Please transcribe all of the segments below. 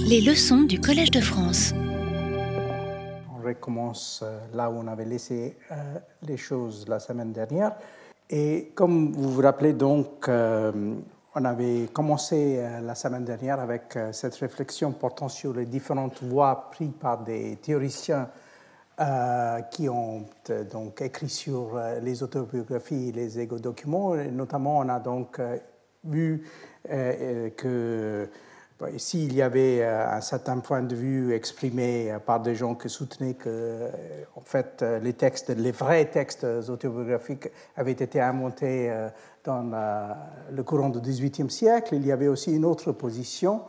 Les leçons du Collège de France. On recommence euh, là où on avait laissé euh, les choses la semaine dernière. Et comme vous vous rappelez donc, euh, on avait commencé la semaine dernière avec cette réflexion portant sur les différentes voies prises par des théoriciens qui ont donc écrit sur les autobiographies et les égo-documents. Notamment, on a donc vu que Ici, il y avait euh, un certain point de vue exprimé euh, par des gens qui soutenaient que, euh, en fait, les textes, les vrais textes autobiographiques avaient été inventés dans le courant du XVIIIe siècle. Il y avait aussi une autre position,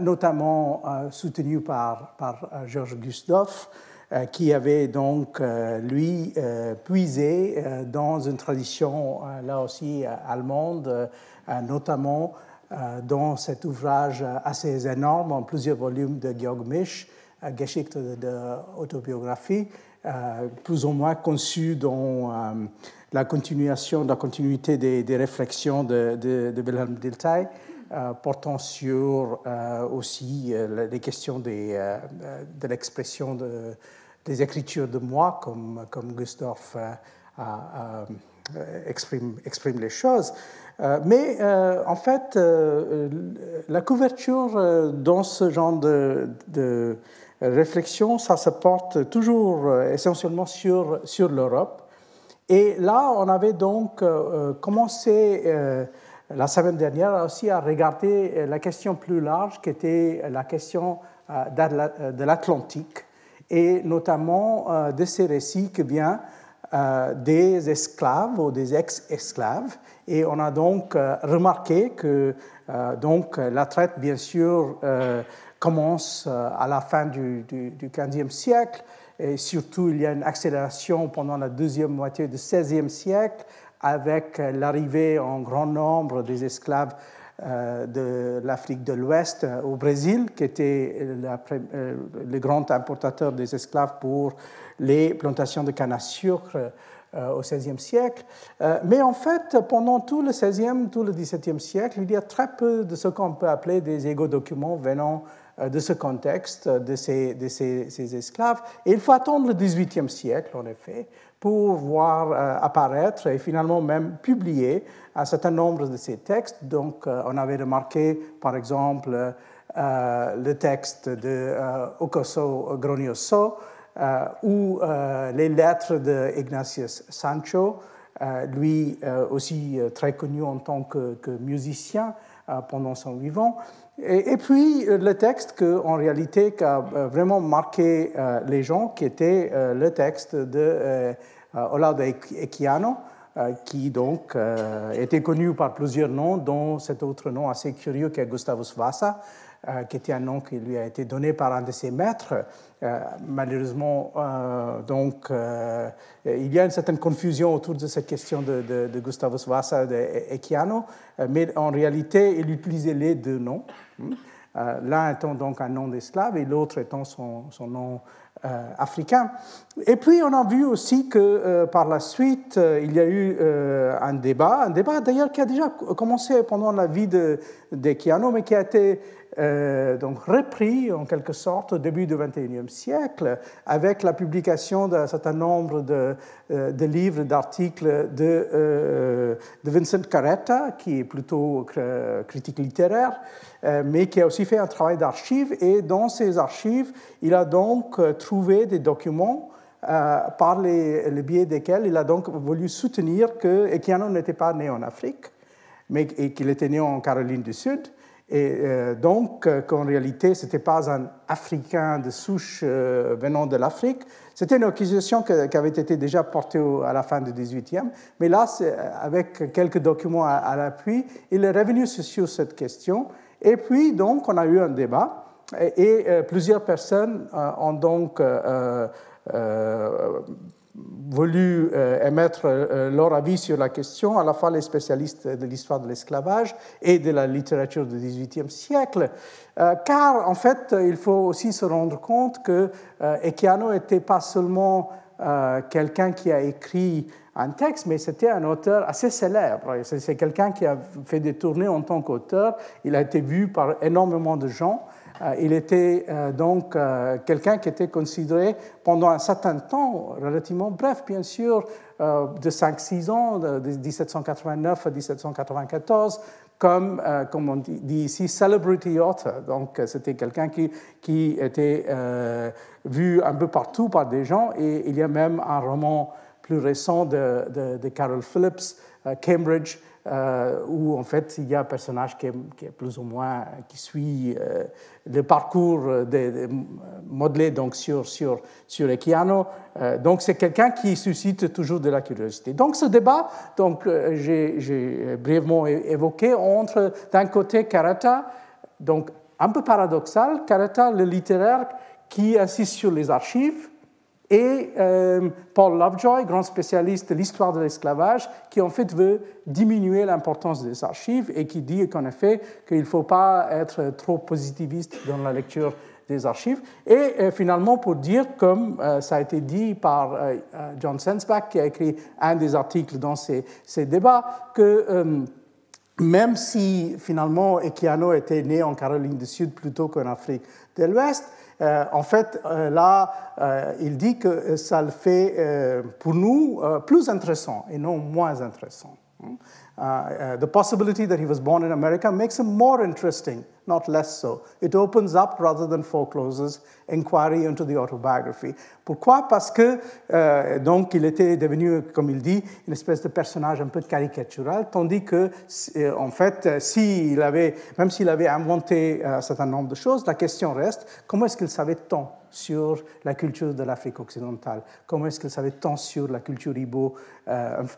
notamment soutenue par, par Georges Gustave, qui avait donc, lui, puisé dans une tradition, là aussi, allemande, notamment dans cet ouvrage assez énorme, en plusieurs volumes de Georg Misch, euh, Geschichte de autobiographie, euh, plus ou moins conçu dans la continuation, la continuité des, réflexions de, Wilhelm Dilthey, portant sur aussi les questions de l'expression de, des écritures de moi, comme, comme exprime, les choses. Euh, mais euh, en fait, euh, la couverture dans ce genre de, réflexion, ça se porte toujours essentiellement sur, sur l'Europe. Et là, on avait donc commencé la semaine dernière aussi à regarder la question plus large qui était la question de l'Atlantique et notamment de ces récits que vient euh, des esclaves ou des ex-esclaves. Et on a donc euh, remarqué que euh, donc, la traite, bien sûr, commence à la fin du, XVe siècle. Et surtout, il y a une accélération pendant la deuxième moitié du XVIe siècle avec l'arrivée en grand nombre des esclaves de l'Afrique de l'Ouest au Brésil, qui était le grand importateur des esclaves pour les plantations de canne à sucre euh, au XVIe siècle. Euh, mais en fait, pendant tout le XVIe, tout le XVIIe siècle, il y a très peu de ce qu'on peut appeler des égo-documents venant euh, de ce contexte, de, ces, de ces, esclaves. Et il faut attendre le XVIIIe siècle, en effet, pour voir apparaître et finalement même publier un certain nombre de ces textes. Donc, on avait remarqué, par exemple, le texte de Okoso Gronioso, euh, ou euh, les lettres de Ignatius Sancho, euh, lui aussi très connu en tant que, musicien pendant son vivant. Et, puis le texte que, en réalité, qui a vraiment marqué les gens, qui était le texte de Olaudo Equiano, qui donc était connu par plusieurs noms, dont cet autre nom assez curieux qui est Gustavus Vasa, euh, qui était un nom qui lui a été donné par un de ses maîtres. Euh, malheureusement, euh, donc, il y a une certaine confusion autour de cette question de, de, de Gustavus Vasa et Echiano, mais en réalité, il utilisait les deux noms. Hein. L'un étant donc un nom d'esclave et l'autre étant son, son nom africain. Et puis on a vu aussi que par la suite, il y a eu un débat, un débat d'ailleurs qui a déjà commencé pendant la vie de, de mais qui a été euh, donc repris en quelque sorte au début du XXIe siècle avec la publication d'un certain nombre de, euh, de livres, d'articles de, euh, de, Vincent Carretta, qui est plutôt critique littéraire, mais qui a aussi fait un travail d'archives. Et dans ces archives, il a donc trouvé des documents par les, le biais desquels il a donc voulu soutenir que Equiano n'était pas né en Afrique, mais qu'il était né en Caroline du Sud et euh, donc, euh, qu'en réalité, ce n'était pas un Africain de souche euh, venant de l'Afrique, c'était une accusation qui avait été déjà portée à la fin du XVIIIe, mais là, avec quelques documents à, l'appui, il est revenu sur cette question. Et puis, donc, on a eu un débat, et, plusieurs personnes ont donc voulu euh, émettre euh, leur avis sur la question, à la fois les spécialistes de l'histoire de l'esclavage et de la littérature du XVIIIe siècle, euh, car en fait, il faut aussi se rendre compte que Echiano n'était pas seulement quelqu'un qui a écrit un texte, mais c'était un auteur assez célèbre. C'est quelqu'un qui a fait des tournées en tant qu'auteur. Il a été vu par énormément de gens. Il était donc quelqu'un qui était considéré pendant un certain temps, relativement bref bien sûr, de 5-6 ans, de 1789 à 1794, comme, euh, comme on dit, ici, celebrity author. Donc, euh, c'était quelqu'un qui, qui était euh, vu un peu partout par des gens. Et il y a même un roman plus récent de Carol Phillips, Cambridge, euh, où en fait il y a un personnage qui est, plus ou moins qui suit euh, le parcours de, modelé donc sur sur sur Equiano. Euh, donc c'est quelqu'un qui suscite toujours de la curiosité. Donc ce débat, donc j'ai brièvement évoqué entre d'un côté Karata, donc un peu paradoxal, Karata le littéraire qui insiste sur les archives et euh, Paul Lovejoy, grand spécialiste de l'histoire de l'esclavage, qui en fait veut diminuer l'importance des archives et qui dit qu'en effet qu'il ne faut pas être trop positiviste dans la lecture des archives. Et euh, finalement, pour dire, comme euh, ça a été dit par John Sensbach, qui a écrit un des articles dans ces, ces débats, que même si finalement Equiano était né en Caroline du Sud plutôt qu'en Afrique de l'Ouest, euh, en fait, euh, là, euh, il dit que ça le fait pour nous plus intéressant et non moins intéressant. Uh, the possibility that he was born in America makes him more interesting, not less so. It opens up rather than forecloses inquiry into the autobiography. Pourquoi? Parce que euh, donc il était devenu, comme il dit, une espèce de personnage un peu caricatural, tandis que euh, en fait, euh, avait, même s'il avait inventé un certain nombre de choses, la question reste comment est-ce qu'il savait tant sur la culture de l'Afrique occidentale Comment est-ce qu'il savait tant sur la culture ibo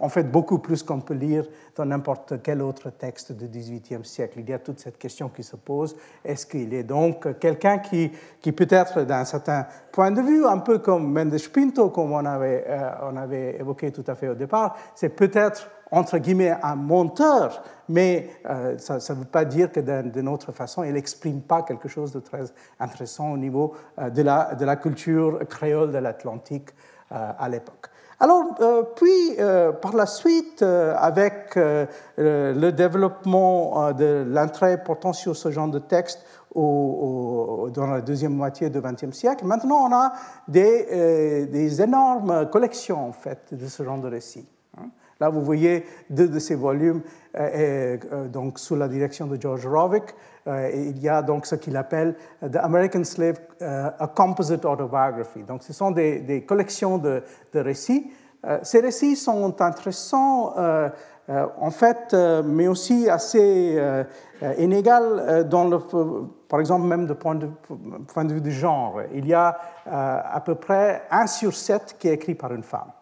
En fait, beaucoup plus qu'on peut lire dans n'importe quel autre texte du XVIIIe siècle? Il y a toute cette question qui se pose. Est-ce qu'il est donc quelqu'un qui, qui peut-être d'un certain point de vue, un peu comme Mendes Pinto, comme on avait, euh, on avait évoqué tout à fait au départ, c'est peut-être entre guillemets un monteur, mais euh, ça ne veut pas dire que d'une autre façon, il n'exprime pas quelque chose de très intéressant au niveau euh, de, la, culture créole de l'Atlantique à l'époque. Alors, puis, par la suite, avec le développement de l'entrée portant sur ce genre de texte dans la deuxième moitié du XXe siècle. Maintenant, on a des, euh, des, énormes collections en fait de ce genre de récits. Là, vous voyez deux de ces volumes euh, euh, donc sous la direction de George Rovick. il y a donc ce qu'il appelle The American Slave, a Composite Autobiography. Donc, ce sont des, collections de, récits. ces récits sont intéressants euh, en fait, euh, mais aussi assez euh, inégal dans par exemple, même de point de, point de vue du genre. Il y a à peu près un sur sept qui est écrit par une femme.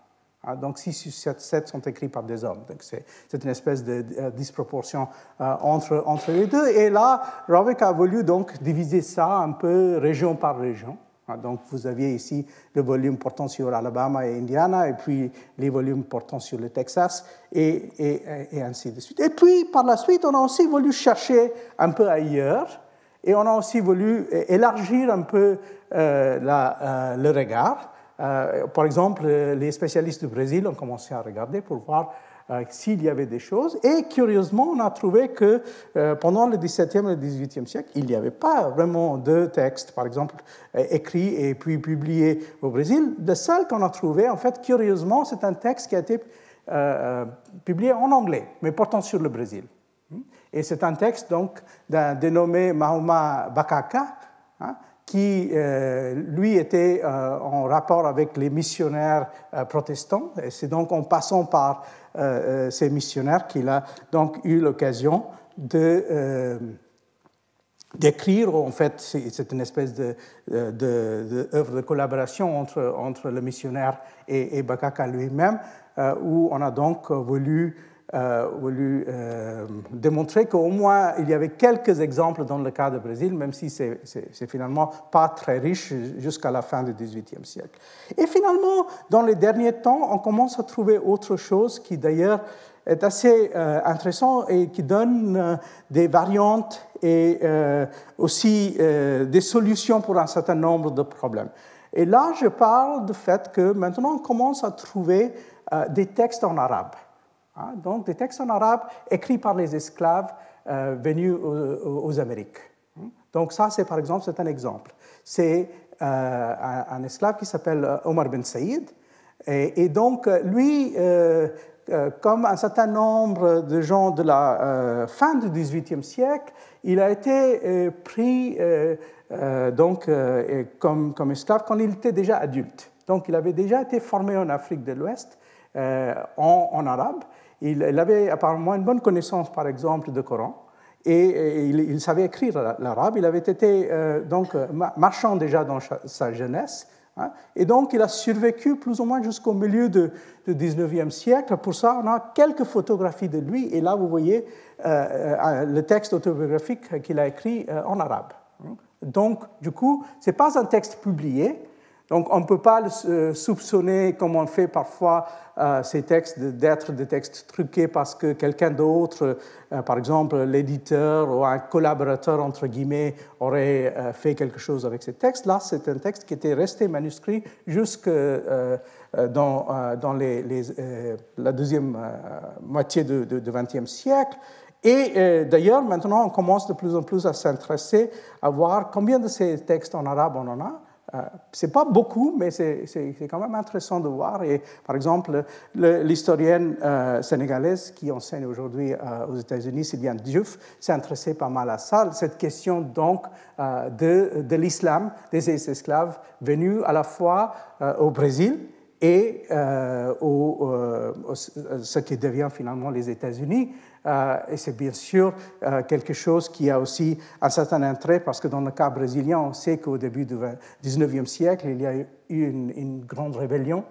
Hein, donc 6 sur 7, sont écrits par des hommes. Donc c'est une espèce de, disproportion entre, entre les deux. Et là, Rovick a voulu donc diviser ça un peu région par région. Ah, donc vous aviez ici le volume portant sur Alabama et Indiana, et puis les volumes portant sur le Texas, et, ainsi de suite. Et puis par la suite, on a aussi voulu chercher un peu ailleurs, et on a aussi voulu élargir un peu euh, euh, le regard. Euh, par exemple, les spécialistes du Brésil ont commencé à regarder pour voir euh, s'il y avait des choses. Et curieusement, on a trouvé que euh, pendant le XVIIe et le XVIIIe siècle, il n'y avait pas vraiment de textes, par exemple, euh, écrits et puis publiés au Brésil. Le seul qu'on a trouvé, en fait, curieusement, c'est un texte qui a été publié en anglais, mais portant sur le Brésil. Et c'est un texte donc d'un dénommé Mahoma Bakaka, hein, qui, lui, était en rapport avec les missionnaires protestants. Et c'est donc en passant par euh, euh, ces missionnaires qu'il a donc eu l'occasion de euh, d'écrire. En fait, c'est une espèce de, de, collaboration entre, entre le missionnaire et Bakaka lui-même, où on a donc voulu euh, voulu euh, démontrer qu'au moins il y avait quelques exemples dans le cas du Brésil, même si c'est finalement pas très riche jusqu'à la fin du XVIIIe siècle. Et finalement, dans les derniers temps, on commence à trouver autre chose qui d'ailleurs est assez euh, intéressant et qui donne des variantes et aussi des solutions pour un certain nombre de problèmes. Et là, je parle du fait que maintenant on commence à trouver des textes en arabe. Hein, donc des textes en arabe écrits par les esclaves euh, venus aux, Amériques. Hein. Donc ça, c'est par exemple, c'est un exemple. C'est un, esclave qui s'appelle Omar Ben Saïd. Et, donc, lui, comme un certain nombre de gens de la fin du XVIIIe siècle, il a été pris donc, comme, comme esclave quand il était déjà adulte. Donc, il avait déjà été formé en Afrique de l'Ouest euh, en, arabe. Il, avait apparemment une bonne connaissance, par exemple, du Coran. Et, il, savait écrire l'arabe. Il avait été euh, donc marchand déjà dans sa jeunesse. Hein. et donc, il a survécu plus ou moins jusqu'au milieu du 19e siècle. Pour ça, on a quelques photographies de lui. Et là, vous voyez euh, le texte autobiographique qu'il a écrit en arabe. Donc, du coup, ce n'est pas un texte publié, donc on ne peut pas le euh, soupçonner, comme on fait parfois euh, ces textes, d'être des textes truqués parce que quelqu'un d'autre, euh, par exemple l'éditeur ou un collaborateur, entre guillemets, aurait fait quelque chose avec ces textes. Là, c'est un texte qui était resté manuscrit jusque dans, la deuxième moitié du XXe siècle. Et d'ailleurs, maintenant, on commence de plus en plus à s'intéresser à voir combien de ces textes en arabe on en a. Euh, Ce n'est pas beaucoup, mais c'est quand même intéressant de voir. Et, par exemple, l'historienne euh, sénégalaise qui enseigne aujourd'hui euh, aux États-Unis, Sylviane Diouf, s'est intéressée pas mal à ça, cette question donc de, de l'islam, des esclaves venus à la fois au Brésil et au, ce qui devient finalement les États-Unis. Euh, et c'est bien sûr euh, quelque chose qui a aussi un certain intérêt parce que dans le cas brésilien, on sait qu'au début du 19e siècle, il y a eu une, grande rébellion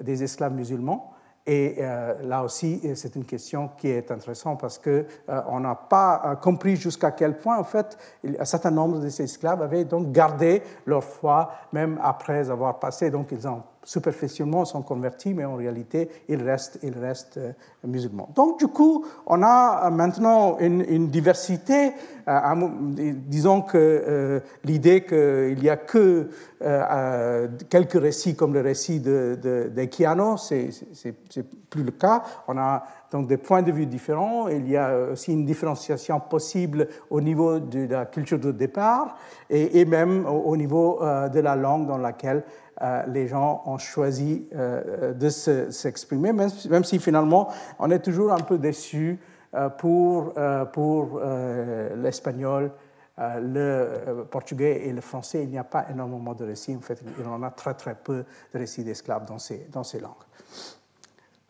des esclaves musulmans. Et euh, là aussi, c'est une question qui est intéressante parce qu'on n'a pas compris jusqu'à quel point, en fait, un certain nombre de ces esclaves avaient donc gardé leur foi même après avoir passé. Donc, ils ont superficiellement sont convertis, mais en réalité, ils restent, ils restent euh, musulmans. Donc, du coup, on a euh, maintenant une, diversité. Euh, disons que l'idée qu'il n'y a que quelques récits comme le récit de, de, c'est plus le cas. On a donc des points de vue différents. Il y a aussi une différenciation possible au niveau de la culture de départ et, même au niveau de la langue dans laquelle les gens ont choisi euh, de s'exprimer, même, si finalement on est toujours un peu déçu euh, pour, pour l'espagnol, le portugais et le français. Il n'y a pas énormément de récits. En fait, il en a très très peu de récits d'esclaves dans ces, dans ces langues.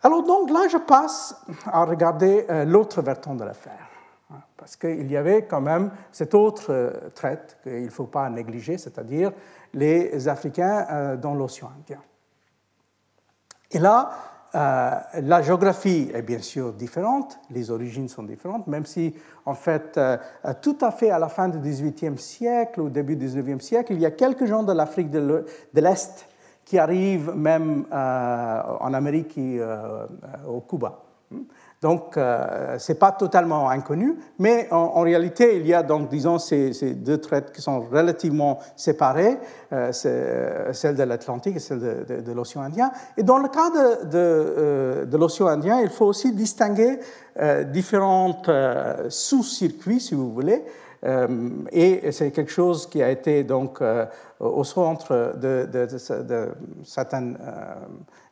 Alors donc là, je passe à regarder l'autre versant de l'affaire. Hein, parce qu'il y avait quand même cette autre traite qu'il ne faut pas négliger, c'est-à-dire les Africains euh, dans l'océan Indien. Et là, euh, la géographie est bien sûr différente, les origines sont différentes, même si, en fait, euh, tout à fait à la fin du XVIIIe siècle, au début du XIXe siècle, il y a quelques gens de l'Afrique de l'Est qui arrivent même en Amérique au Cuba. Donc, euh, ce n'est pas totalement inconnu, mais en, réalité, il y a donc, disons, ces, deux traites qui sont relativement séparées, euh, euh, celle de l'Atlantique et celle de, l'océan Indien. Et dans le cas de, de l'océan Indien, il faut aussi distinguer différents sous-circuits, si vous voulez. et c'est quelque chose qui a été donc au centre de, certains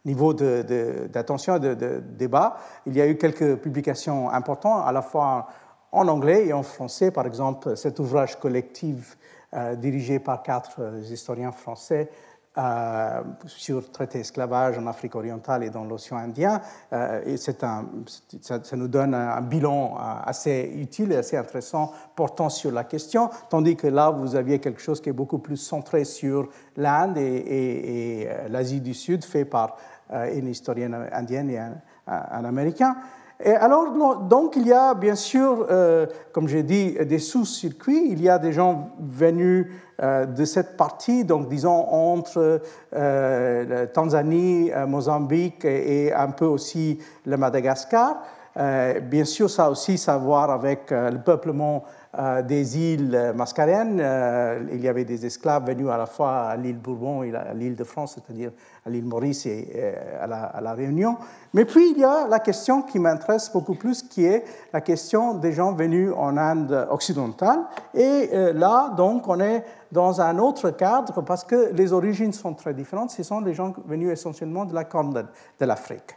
niveau d'attention et de, débat. Il y a eu quelques publications importantes, à la fois en anglais et en français. Par exemple, cet ouvrage collectif euh, dirigé par quatre euh, historiens français euh, sur traité esclavage en Afrique orientale et dans l'océan Indien. et un, ça, nous donne un, bilan assez utile et assez intéressant portant sur la question, tandis que là, vous aviez quelque chose qui est beaucoup plus centré sur l'Inde et, l'Asie du Sud, fait par euh, une historienne indienne et un, Américain. Et alors, donc, il y a bien sûr, euh, comme j'ai dit, des sous-circuits. Il y a des gens venus euh, de cette partie, donc disons entre euh, Tanzanie, Mozambique et, un peu aussi le Madagascar. bien sûr, ça a aussi à voir avec le peuplement des îles mascarennes. il y avait des esclaves venus à la fois à l'île Bourbon et à l'île de France, c'est-à-dire à l'île Maurice et à la, à la, Réunion. Mais puis il y a la question qui m'intéresse beaucoup plus, qui est la question des gens venus en Inde occidentale. Et là, donc, on est dans un autre cadre parce que les origines sont très différentes. Ce sont des gens venus essentiellement de la corne de l'Afrique.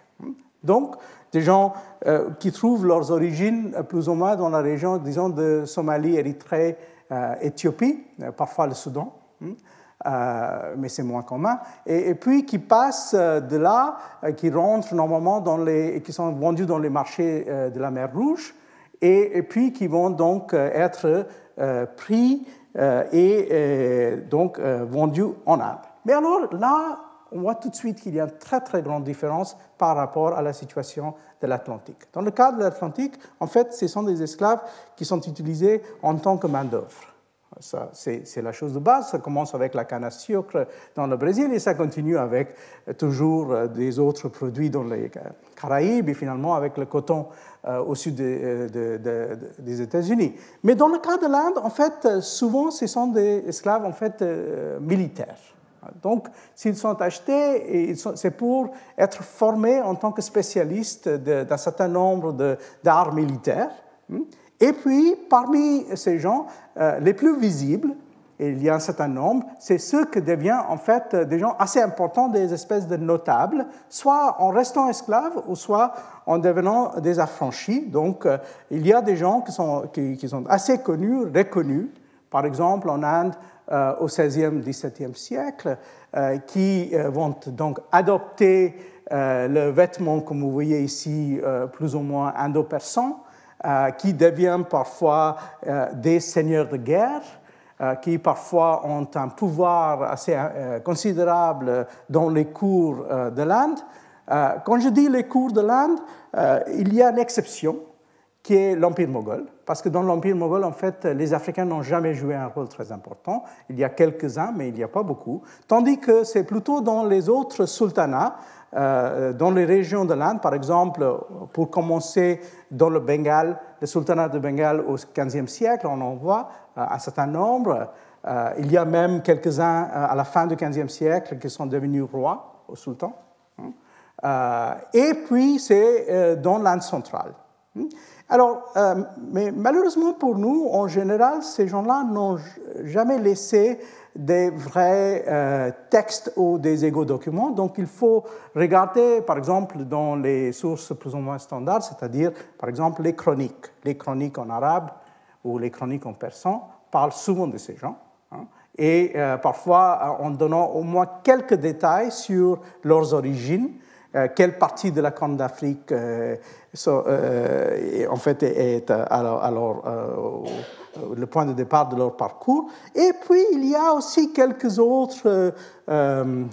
Donc, des gens euh, qui trouvent leurs origines euh, plus ou moins dans la région, disons, de Somalie, Érythrée, euh, Éthiopie, parfois le Soudan, hein, mais c'est moins commun, et, puis qui passent de là, qui rentrent normalement dans les, qui sont vendus dans les marchés de la mer Rouge, et, puis qui vont donc être pris et donc vendus en Inde. Mais alors là, on voit tout de suite qu'il y a une très très grande différence par rapport à la situation de l'Atlantique. Dans le cas de l'Atlantique, en fait, ce sont des esclaves qui sont utilisés en tant que main-d'œuvre. C'est la chose de base. Ça commence avec la canne à sucre dans le Brésil et ça continue avec euh, toujours euh, des autres produits dans les Caraïbes et finalement avec le coton euh, au sud des États-Unis. Mais dans le cas de l'Inde, en fait, souvent, ce sont des esclaves en fait, militaires. Donc, s'ils sont achetés, c'est pour être formés en tant que spécialistes d'un certain nombre d'arts militaires. Et puis, parmi ces gens, euh, les plus visibles, et il y a un certain nombre, c'est ceux qui deviennent en fait des gens assez importants, des espèces de notables, soit en restant esclaves ou soit en devenant des affranchis. Donc, euh, il y a des gens qui sont, assez connus, reconnus. Par exemple, en Inde, euh, au XVIe, XVIIe siècle, euh, qui euh, vont donc adopter le vêtement, comme vous voyez ici, plus ou moins indo-persan, qui devient parfois des seigneurs de guerre, qui parfois ont un pouvoir assez considérable dans les cours de l'Inde. Quand je dis les cours de l'Inde, il y a une exception qui est l'Empire moghol. Parce que dans l'Empire moghol, en fait, les Africains n'ont jamais joué un rôle très important. Il y a quelques-uns, mais il n'y a pas beaucoup. Tandis que c'est plutôt dans les autres sultanats, euh, dans les régions de l'Inde, par exemple, pour commencer dans le Bengale, le sultanat de Bengale au XVe siècle, on en voit euh, un certain nombre. Euh, il y a même quelques-uns à la fin du XVe siècle qui sont devenus rois au sultan. Hein. et puis, c'est dans l'Inde centrale. Hein. Alors, euh, mais malheureusement pour nous, en général, ces gens-là n'ont jamais laissé des vrais euh, textes ou des égaux documents. Donc, il faut regarder, par exemple, dans les sources plus ou moins standards, c'est-à-dire, par exemple, les chroniques. Les chroniques en arabe ou les chroniques en persan parlent souvent de ces gens. Hein. et euh, parfois en donnant au moins quelques détails sur leurs origines, quelle partie de la Corne d'Afrique euh, en fait, est alors, euh, le point de départ de leur parcours. Et puis, il y a aussi quelques autres euh,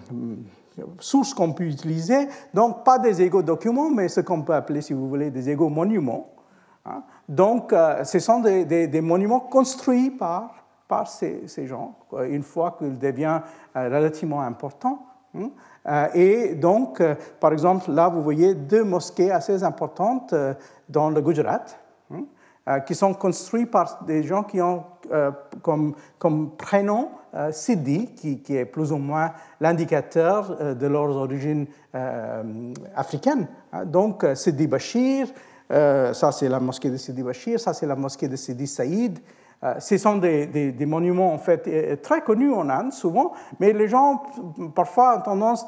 sources qu'on peut utiliser, donc pas des égaux documents, mais ce qu'on peut appeler, si vous voulez, des égaux monuments. Hein. Donc, ce sont des, monuments construits par, par ces, ces gens, une fois qu'ils deviennent relativement importants. Hein. Euh, et donc, euh, par exemple, là, vous voyez deux mosquées assez importantes euh, dans le Gujarat, qui sont construites par des gens qui ont comme, comme, prénom Sidi, qui, est plus ou moins l'indicateur de leurs origines africaines. Hein. Donc, Sidi Bashir, ça c'est la mosquée de Sidi Bashir, ça c'est la mosquée de Sidi Saïd. Euh, ce sont des, monuments en fait euh, très connus en Inde souvent, mais les gens parfois ont tendance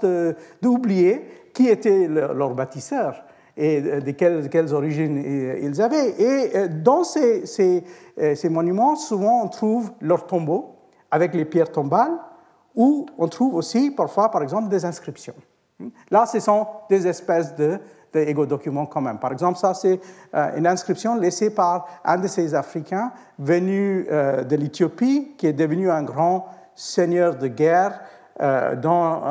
d'oublier qui était leur bâtisseur et de quelles, origines ils avaient. Et dans ces, euh, monuments, souvent on trouve leurs tombeaux avec les pierres tombales, ou on trouve aussi parfois, par exemple, des inscriptions. Là, ce sont des espèces de des documents quand même. Par exemple, ça, c'est euh, une inscription laissée par un de ces Africains venu euh, de l'Éthiopie, qui est devenu un grand seigneur de guerre euh, dans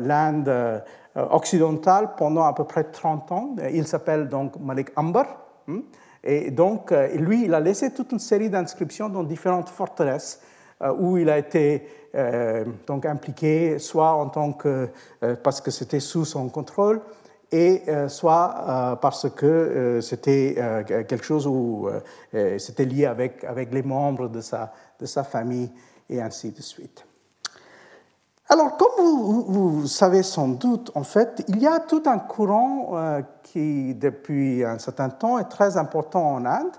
l'Inde occidentale pendant à peu près 30 ans. Il s'appelle donc Malik Ambar. Hmm. Et donc, lui, il a laissé toute une série d'inscriptions dans différentes forteresses où il a été donc impliqué, soit en tant que, parce que c'était sous son contrôle, et soit parce que c'était quelque chose où c'était lié avec, avec les membres de sa, de sa famille et ainsi de suite. Alors, comme vous, savez sans doute, en fait, il y a tout un courant qui, depuis un certain temps, est très important en Inde,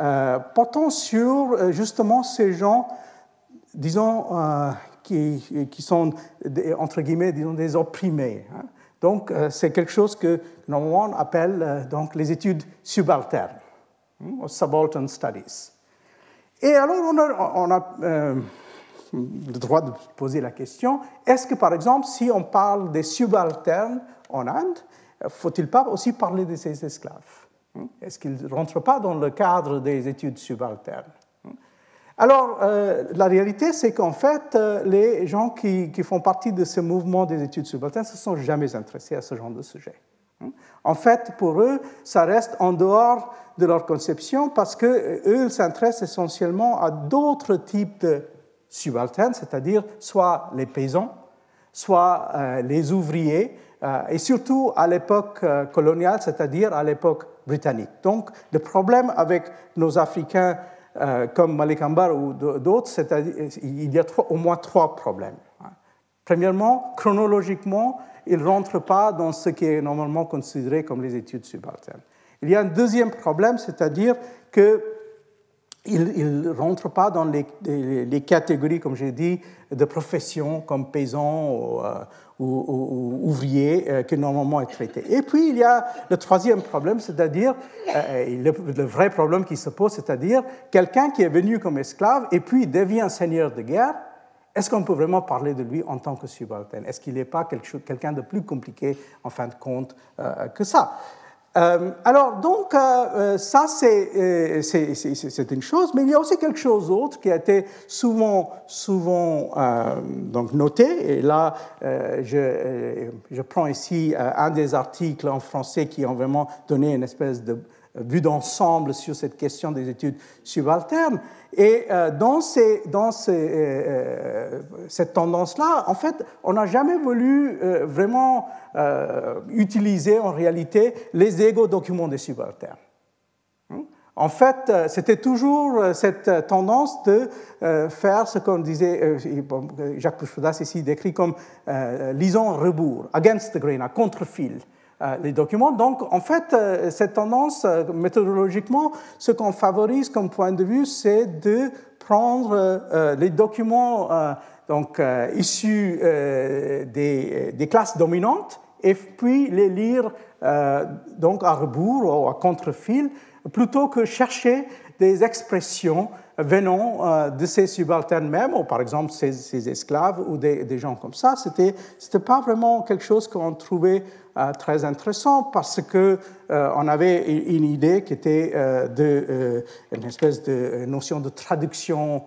euh, portant sur justement ces gens, disons, qui, sont, entre guillemets, disons, des opprimés. Hein. Donc, euh, c'est quelque chose que normalement on appelle euh, donc, les études subalternes, hein, subaltern studies. Et alors, on a, euh, le droit de poser la question est-ce que, par exemple, si on parle des subalternes en Inde, faut-il pas aussi parler de ces esclaves? Est-ce qu'ils ne rentrent pas dans le cadre des études subalternes? Alors, euh, la réalité, c'est qu'en fait, euh, les gens qui, font partie de ce mouvement des études subalternes ne se sont jamais intéressés à ce genre de sujet. En fait, pour eux, ça reste en dehors de leur conception parce qu'eux, ils s'intéressent essentiellement à d'autres types de subalternes, c'est-à-dire soit les paysans, soit euh, les ouvriers, et surtout à l'époque coloniale, c'est-à-dire à l'époque britannique. Donc, le problème avec nos Africains euh, comme Malik Ambar ou d'autres, il y a au moins trois problèmes. Hein. Premièrement, chronologiquement, il ne rentre pas dans ce qui est normalement considéré comme les études subalternes. Il y a un deuxième problème, c'est-à-dire qu'il ne rentre pas dans les, catégories, comme j'ai dit, de profession comme paysan ou, euh, ou, ouvrier euh, qui normalement est traité. Et puis il y a le troisième problème, c'est-à-dire euh, le, vrai problème qui se pose, c'est-à-dire quelqu'un qui est venu comme esclave et puis devient seigneur de guerre. Est-ce qu'on peut vraiment parler de lui en tant que subalterne? Est-ce qu'il n'est pas quelqu'un de plus compliqué en fin de compte que ça? Euh, alors, donc, euh, euh, ça, c'est une chose, mais il y a aussi quelque chose d'autre qui a été souvent, souvent donc noté. Et là, je, je, prends ici un des articles en français qui ont vraiment donné une espèce de vue d'ensemble sur cette question des études subalternes. Et euh, dans, ces, dans ces, euh, euh, cette tendance-là, en fait, on n'a jamais voulu vraiment utiliser en réalité les égo-documents des subalternes. Hmm? En fait, c'était toujours cette tendance de faire ce qu'on disait, Jacques Pouchaudas ici décrit comme lisons rebours, against the grain, à contre-fil. Euh, les documents. Donc, en fait, euh, cette tendance, euh, méthodologiquement, ce qu'on favorise comme point de vue, c'est de prendre les documents donc, issus des, classes dominantes et puis les lire donc à rebours ou à contre-fil, plutôt que chercher des expressions venant de ces subalternes même, ou par exemple ces, esclaves ou des, gens comme ça. Ce n'était pas vraiment quelque chose qu'on trouvait euh, très intéressant parce que euh, on avait une idée qui était euh, de une espèce de notion de traduction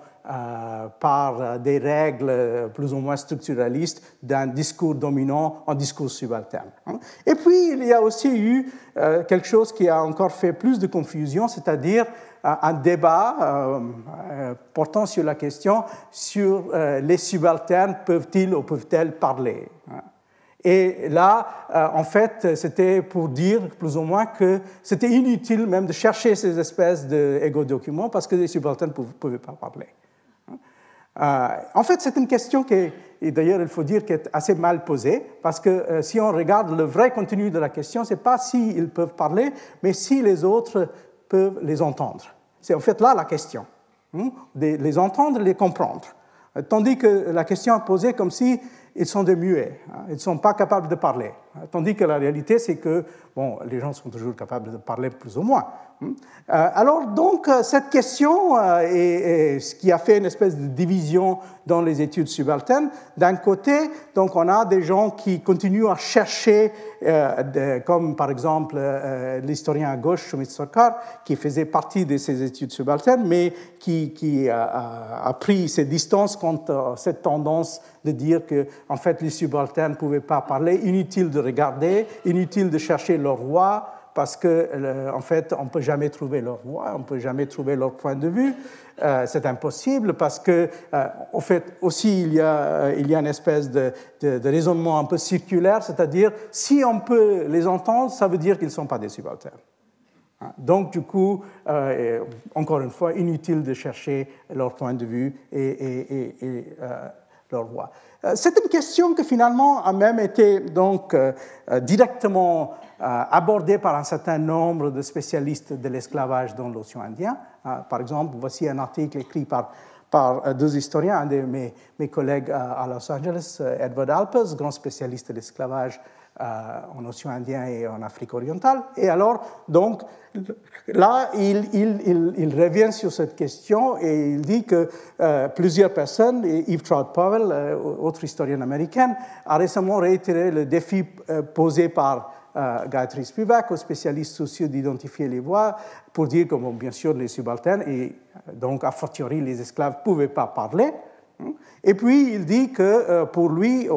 par des règles plus ou moins structuralistes d'un discours dominant en discours subalterne. Hein. Et puis, il y a aussi eu quelque chose qui a encore fait plus de confusion, c'est-à-dire un débat portant sur la question sur les subalternes peuvent-ils ou peuvent-elles parler hein. Et là, euh, en fait, c'était pour dire plus ou moins que c'était inutile même de chercher ces espèces d'égo-documents parce que les subalternes ne pouvaient pas parler. Euh, en fait, c'est une question qui, et d'ailleurs, il faut dire, qui est assez mal posée, parce que euh, si on regarde le vrai contenu de la question, ce n'est pas s'ils peuvent parler, mais si les autres peuvent les entendre. C'est en fait là la question. Hein, les entendre, les comprendre. Tandis que la question est posée comme si ils sont des muets, hein. ils ne sont pas capables de parler. Tandis que la réalité, c'est que bon, les gens sont toujours capables de parler plus ou moins. Hein. Euh, alors donc, euh, cette question euh, est, ce qui a fait une espèce de division dans les études subalternes. D'un côté, donc, on a des gens qui continuent à chercher, comme par exemple l'historien à gauche, Shumit Sarkar, qui faisait partie de ces études subalternes, mais qui, qui a, a, pris ses distances contre cette tendance de dire que, en fait, les subalternes ne pouvaient pas parler, inutile de regarder, inutile de chercher leur roi, parce que, en fait, on ne peut jamais trouver leur voix, on ne peut jamais trouver leur point de vue. Euh, c'est impossible parce que, en fait, aussi, il y a, il y a une espèce de, raisonnement un peu circulaire, c'est-à-dire, si on peut les entendre, ça veut dire qu'ils ne sont pas des subalternes. Hein? Donc, du coup, euh, encore une fois, inutile de chercher leur point de vue et, euh, leur voix. Euh, c'est une question qui finalement a même été donc directement abordée par un certain nombre de spécialistes de l'esclavage dans l'océan Indien. par exemple, voici un article écrit par par deux historiens, un de mes, mes collègues à Los Angeles, Edward Alpers, grand spécialiste de l'esclavage euh, en océan Indien et en Afrique orientale. Et alors, donc, là, il, revient sur cette question et il dit que euh, plusieurs personnes, Eve Trout Powell, euh, autre historienne américaine, a récemment réitéré le défi posé par euh, Gayatri Spivak, aux spécialistes sociaux d'identifier les voix, pour dire que, bien sûr, les subalternes, et donc a fortiori les esclaves, ne pouvaient pas parler. Et puis, il dit que euh, pour lui,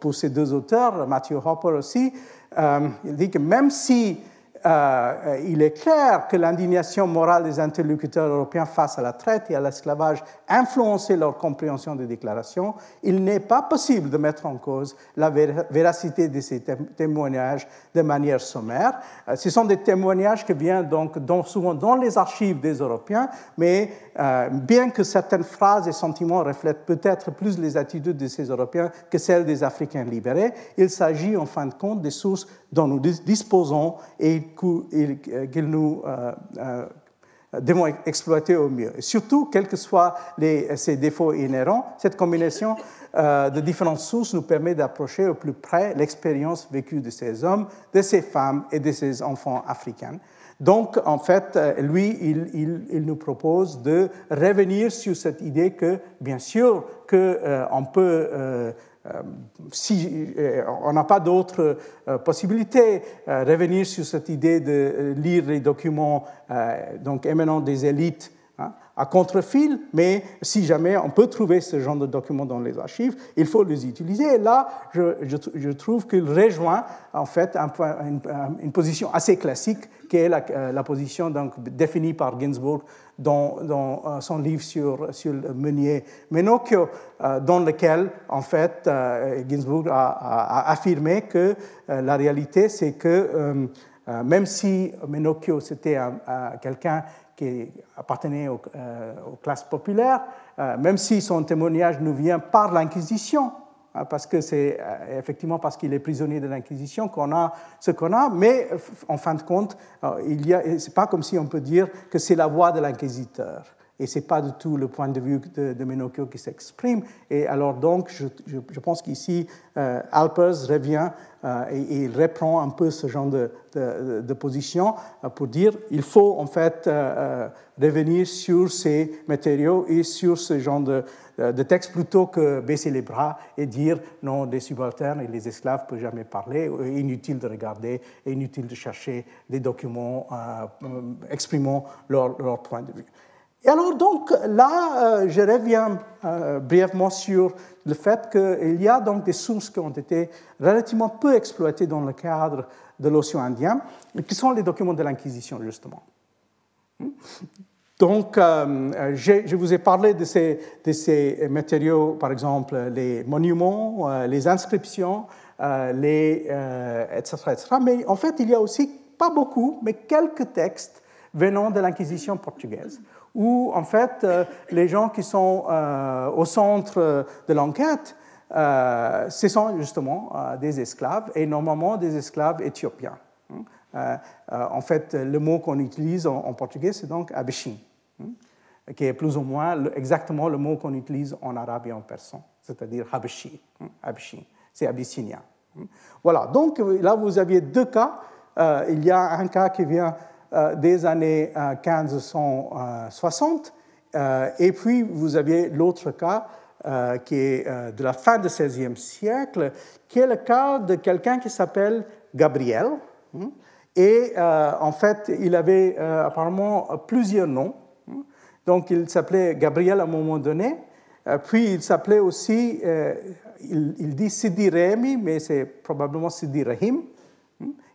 pour ces deux auteurs, Matthew Hopper aussi, euh, il dit que même si euh, il est clair que l'indignation morale des interlocuteurs européens face à la traite et à l'esclavage influençait leur compréhension des déclarations, il n'est pas possible de mettre en cause la véracité de ces témoignages de manière sommaire. Euh, ce sont des témoignages qui viennent donc souvent dans les archives des Européens, mais euh, bien que certaines phrases et sentiments reflètent peut-être plus les attitudes de ces Européens que celles des Africains libérés, il s'agit en fin de compte des sources dont nous disposons et qu'ils nous euh, euh, devons exploiter au mieux. Surtout, quels que soient ces défauts inhérents, cette combinaison euh, de différentes sources nous permet d'approcher au plus près l'expérience vécue de ces hommes, de ces femmes et de ces enfants africains. Donc, en fait, lui, il, il, il, nous propose de revenir sur cette idée que, bien sûr, qu'on euh, peut euh, euh, si on n'a pas d'autre euh, possibilité, revenir sur cette idée de lire les documents donc émanant des élites à contre-fil, mais si jamais on peut trouver ce genre de documents dans les archives, il faut les utiliser. Et là, je, trouve qu'il rejoint en fait un, une, position assez classique, qui est la, la position donc, définie par Ginsburg dans, euh, son livre sur, sur meunier Menocchio, euh, dans lequel, en fait, euh, Ginsburg a, a, affirmé que la réalité, c'est que même si Menocchio, c'était quelqu'un qui appartenait aux, aux classes populaires, même si son témoignage nous vient par l'Inquisition, Hein, parce que c'est euh, effectivement parce qu'il est prisonnier de l'Inquisition qu'on a ce qu'on a, mais en fin de compte, euh, il y a, c'est pas comme si on peut dire que c'est la voix de l'inquisiteur. Et ce n'est pas du tout le point de vue de, de Menocchio qui s'exprime. Et alors donc, je, pense qu'ici, euh, Alpers revient euh, et, il reprend un peu ce genre de, position euh, pour dire il faut en fait revenir sur ces matériaux et sur ce genre de, de texte plutôt que baisser les bras et dire non, des subalternes et les esclaves ne peuvent jamais parler, inutile de regarder, inutile de chercher des documents exprimant leur point de vue. Et alors donc là, euh, je reviens euh, brièvement sur le fait qu'il y a donc des sources qui ont été relativement peu exploitées dans le cadre de l'océan Indien, qui sont les documents de l'Inquisition justement. Donc, euh, je vous ai parlé de ces, matériaux, par exemple les monuments, les inscriptions, etc., etc. Mais en fait, il y a aussi, pas beaucoup, mais quelques textes venant de l'Inquisition portugaise où en fait euh, les gens qui sont euh, au centre de l'enquête, euh, ce sont justement des esclaves, et normalement des esclaves éthiopiens. Hein. en fait, le mot qu'on utilise en, portugais, c'est donc abishin, hein, qui est plus ou moins exactement le mot qu'on utilise en arabe et en persan, c'est-à-dire habashi. Hein, c'est abyssinien. Voilà, donc là vous aviez deux cas. il y a un cas qui vient euh, des années 1560. Euh, euh, et puis, vous aviez l'autre cas qui est de la fin du XVIe siècle, qui est le cas de quelqu'un qui s'appelle Gabriel. Hein. Et en fait, il avait apparemment plusieurs noms. Hein. Donc, il s'appelait Gabriel à un moment donné. Puis, il s'appelait aussi, il, dit Sidi Remi, mais c'est probablement Sidi Rahim.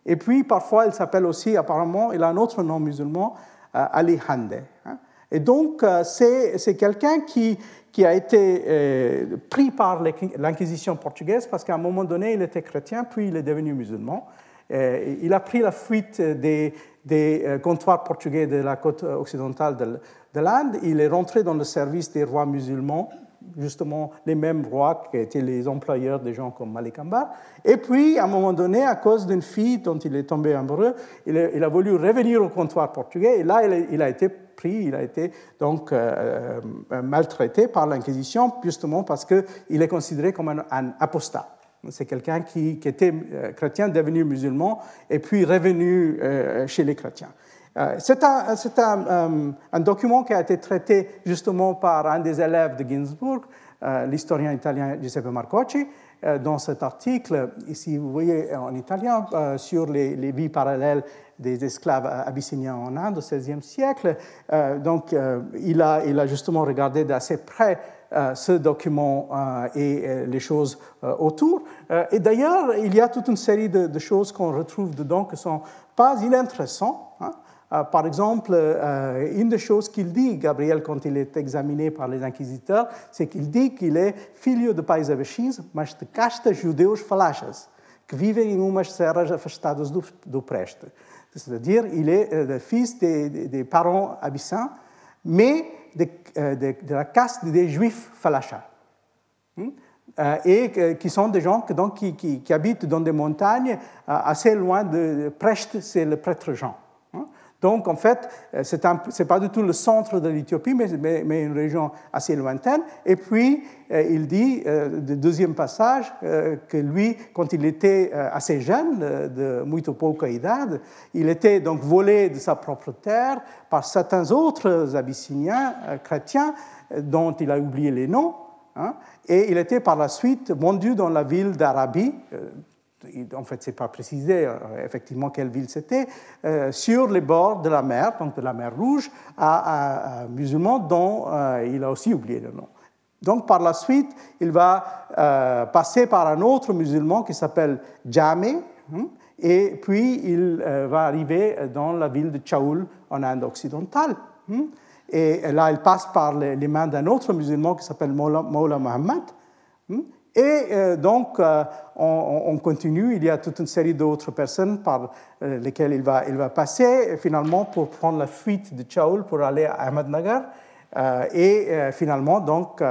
Et puis, parfois, il s'appelle aussi, apparemment, il a un autre nom musulman, Ali Hande. Hein. Et donc, c'est quelqu'un qui, qui a été pris par l'Inquisition portugaise parce qu'à un moment donné, il était chrétien, puis il est devenu musulman. il a pris la fuite des, des comptoirs portugais de la côte occidentale de, de l'Inde. Il est rentré dans le service des rois musulmans justement les mêmes rois qui étaient les employeurs des gens comme Malik Ambar. Et puis, à un moment donné, à cause d'une fille dont il est tombé amoureux, il a, voulu revenir au comptoir portugais. Et là, il a, été pris, il a été donc euh, euh, maltraité par l'Inquisition, justement parce qu'il est considéré comme un, apostat. C'est quelqu'un qui, était euh, chrétien, devenu musulman, et puis revenu chez les chrétiens. Euh, c'est euh, un, document qui a été traité justement par un des élèves de Ginsburg, euh, l'historien italien Giuseppe Marcocci, dans cet article, ici vous voyez en italien, sur les, vies parallèles des esclaves abyssiniens en Inde au XVIe siècle. donc il a, justement regardé d'assez près ce document et les choses autour. et d'ailleurs, il y a toute une série de, choses qu'on retrouve dedans qui sont pas inintéressantes. Hein. Euh, par exemple, euh, une des choses qu'il dit, Gabriel, quand il est examiné par les inquisiteurs, c'est qu'il dit qu'il est filho de pais abexins, mas de casta judeus falachas, que vivem em umas serras afastadas do, do preste. C'est-à-dire, il est euh, le fils des, parents abyssins, mais de, la caste des juifs falachas. Hmm? et qui sont des gens qui, habitent dans des montagnes assez loin de Preste, c'est le prêtre Jean. Donc, en fait, euh, ce n'est pas du tout le centre de l'Éthiopie, mais, une région assez lointaine. Et puis, euh, il dit, euh, le deuxième passage, que lui, quand il était assez jeune, de muito pouca idade, il était donc volé de sa propre terre par certains autres Abyssiniens chrétiens dont il a oublié les noms. Hein, et il était par la suite vendu dans la ville d'Arabie, en fait, ce n'est pas précisé euh, effectivement quelle ville c'était, euh, sur les bords de la mer, donc de la mer Rouge, à, un musulman dont euh, il a aussi oublié le nom. Donc, par la suite, il va passer par un autre musulman qui s'appelle Jame, hein, et puis il va arriver dans la ville de Chaoul, en Inde occidentale. Hein. et là, il passe par les, mains d'un autre musulman qui s'appelle Mola, Mola Muhammad. Et euh, donc, euh, on, continue. Il y a toute une série d'autres personnes par euh, lesquelles il va, il va passer, finalement, pour prendre la fuite de Chaoul pour aller à Ahmednagar. et finalement, donc,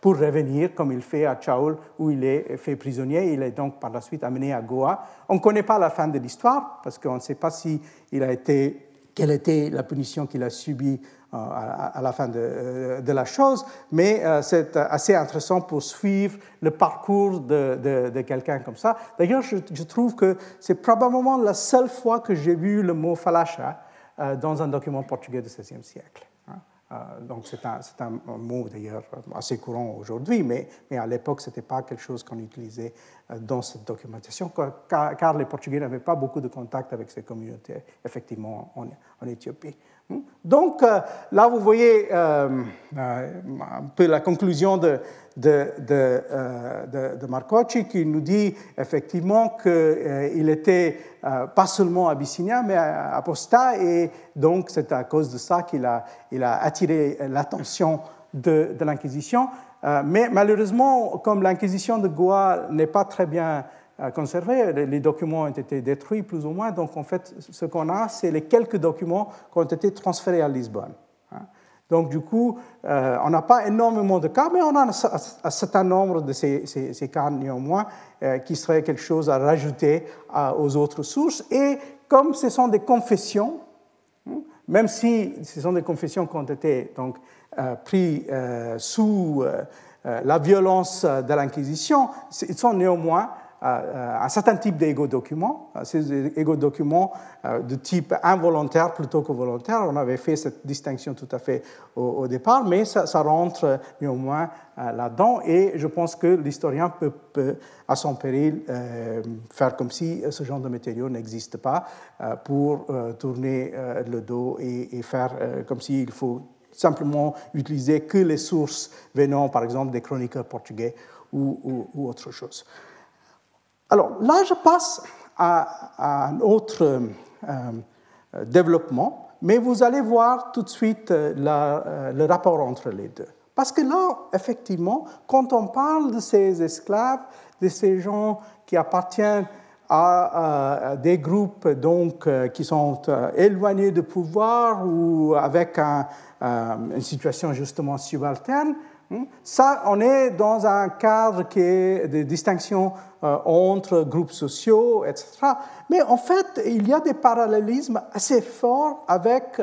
pour revenir, comme il fait à Chaoul, où il est fait prisonnier, il est donc par la suite amené à Goa. On ne connaît pas la fin de l'histoire, parce qu'on ne sait pas si il a été, quelle était la punition qu'il a subie à la fin de, de la chose, mais euh, c'est assez intéressant pour suivre le parcours de, quelqu'un comme ça. D'ailleurs, je, trouve que c'est probablement la seule fois que j'ai vu le mot falasha euh, dans un document portugais du XVIe siècle. Euh, donc c'est un, mot d'ailleurs assez courant aujourd'hui, mais, à l'époque, ce n'était pas quelque chose qu'on utilisait euh, dans cette documentation, car, les Portugais n'avaient pas beaucoup de contact avec ces communautés, effectivement, en, en Éthiopie. Donc euh, là, vous voyez un peu la conclusion de, de, de, Marcocci qui nous dit effectivement qu'il était pas seulement abyssinien, mais apostat, et donc c'est à cause de ça qu'il a, il a attiré l'attention de, l'Inquisition. Euh, mais malheureusement, comme l'Inquisition de Goa n'est pas très bien euh, conservée, les documents ont été détruits plus ou moins, donc en fait, ce qu'on a, c'est les quelques documents qui ont été transférés à Lisbonne. Hein. Donc, du coup, euh, on n'a pas énormément de cas, mais on a un, certain nombre de ces, ces, cas néanmoins qui seraient quelque chose à rajouter aux autres sources. Et comme ce sont des confessions, hein, même si ce sont des confessions qui ont été donc, euh, prises euh, sous euh, la violence de l'Inquisition, ils sont néanmoins un certain type d'égo-documents. Ces égo-documents de type involontaire plutôt que volontaire, on avait fait cette distinction tout à fait au, départ, mais ça, rentre néanmoins là-dedans et je pense que l'historien peut, à son péril, faire comme si ce genre de matériaux n'existe pas pour tourner le dos et, faire comme s'il faut simplement utiliser que les sources venant, par exemple, des chroniqueurs portugais ou, autre chose. Alors là, je passe à, un autre développement, mais vous allez voir tout de suite le rapport entre les deux. Parce que là, effectivement, quand on parle de ces esclaves, de ces gens qui appartiennent à, des groupes donc, euh, qui sont euh, éloignés du pouvoir ou avec euh, une situation justement subalterne. Hein. Ça, on est dans un cadre qui est de distinction entre groupes sociaux, etc. Mais en fait, il y a des parallélismes assez forts avec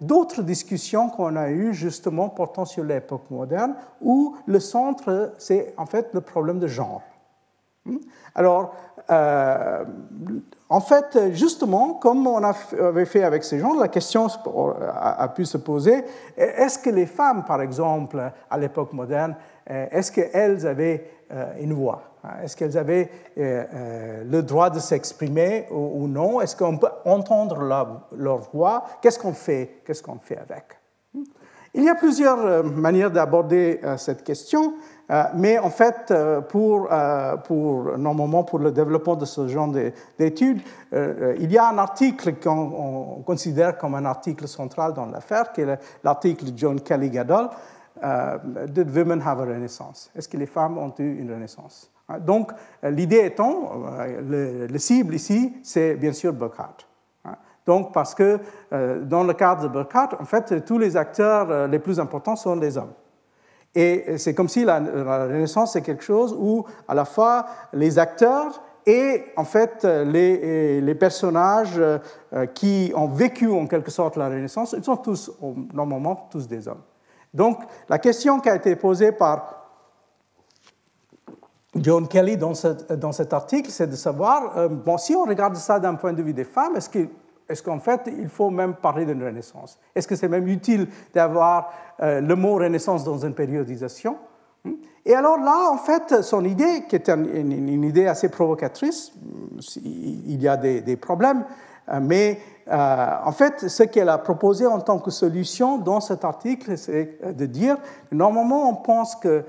d'autres discussions qu'on a eues justement portant sur l'époque moderne, où le centre, c'est en fait le problème de genre. Hein. Alors, euh, en fait, justement, comme on avait fait avec ces gens, la question a pu se poser, est-ce que les femmes, par exemple, à l'époque moderne, euh, est-ce qu'elles avaient euh, une voix? Est-ce qu'elles avaient le droit de s'exprimer ou non? Est-ce qu'on peut entendre leur, voix? Qu'est-ce qu'on fait? Qu'est-ce qu'on fait avec? Il y a plusieurs manières d'aborder cette question. Euh, mais en fait, euh, pour, euh, pour, normalement, pour le développement de ce genre d'études, il y a un article qu'on considère comme un article central dans l'affaire, qui est l'article de John Kelly Gadol, Did Women Have a Renaissance Est-ce que les femmes ont eu une renaissance? Donc, l'idée étant, le, cible ici, c'est bien sûr Burkhardt. Donc, parce que dans le cadre de Burkhardt, en fait, tous les acteurs les plus importants sont les hommes. Et c'est comme si la, Renaissance, c'est quelque chose où à la fois les acteurs et en fait les, personnages euh, qui ont vécu en quelque sorte la Renaissance, ils sont tous, normalement, tous des hommes. Donc la question qui a été posée par John Kelly dans, dans cet article, c'est de savoir, euh, bon, si on regarde ça d'un point de vue des femmes, est-ce que est-ce qu'en fait, il faut même parler d'une renaissance? Est-ce que c'est même utile d'avoir euh, le mot renaissance dans une périodisation? Hmm? Et alors là, en fait, son idée, qui est une, idée assez provocatrice, il y a des, problèmes, euh, mais euh, en fait, ce qu'elle a proposé en tant que solution dans cet article, c'est de dire, normalement, on pense que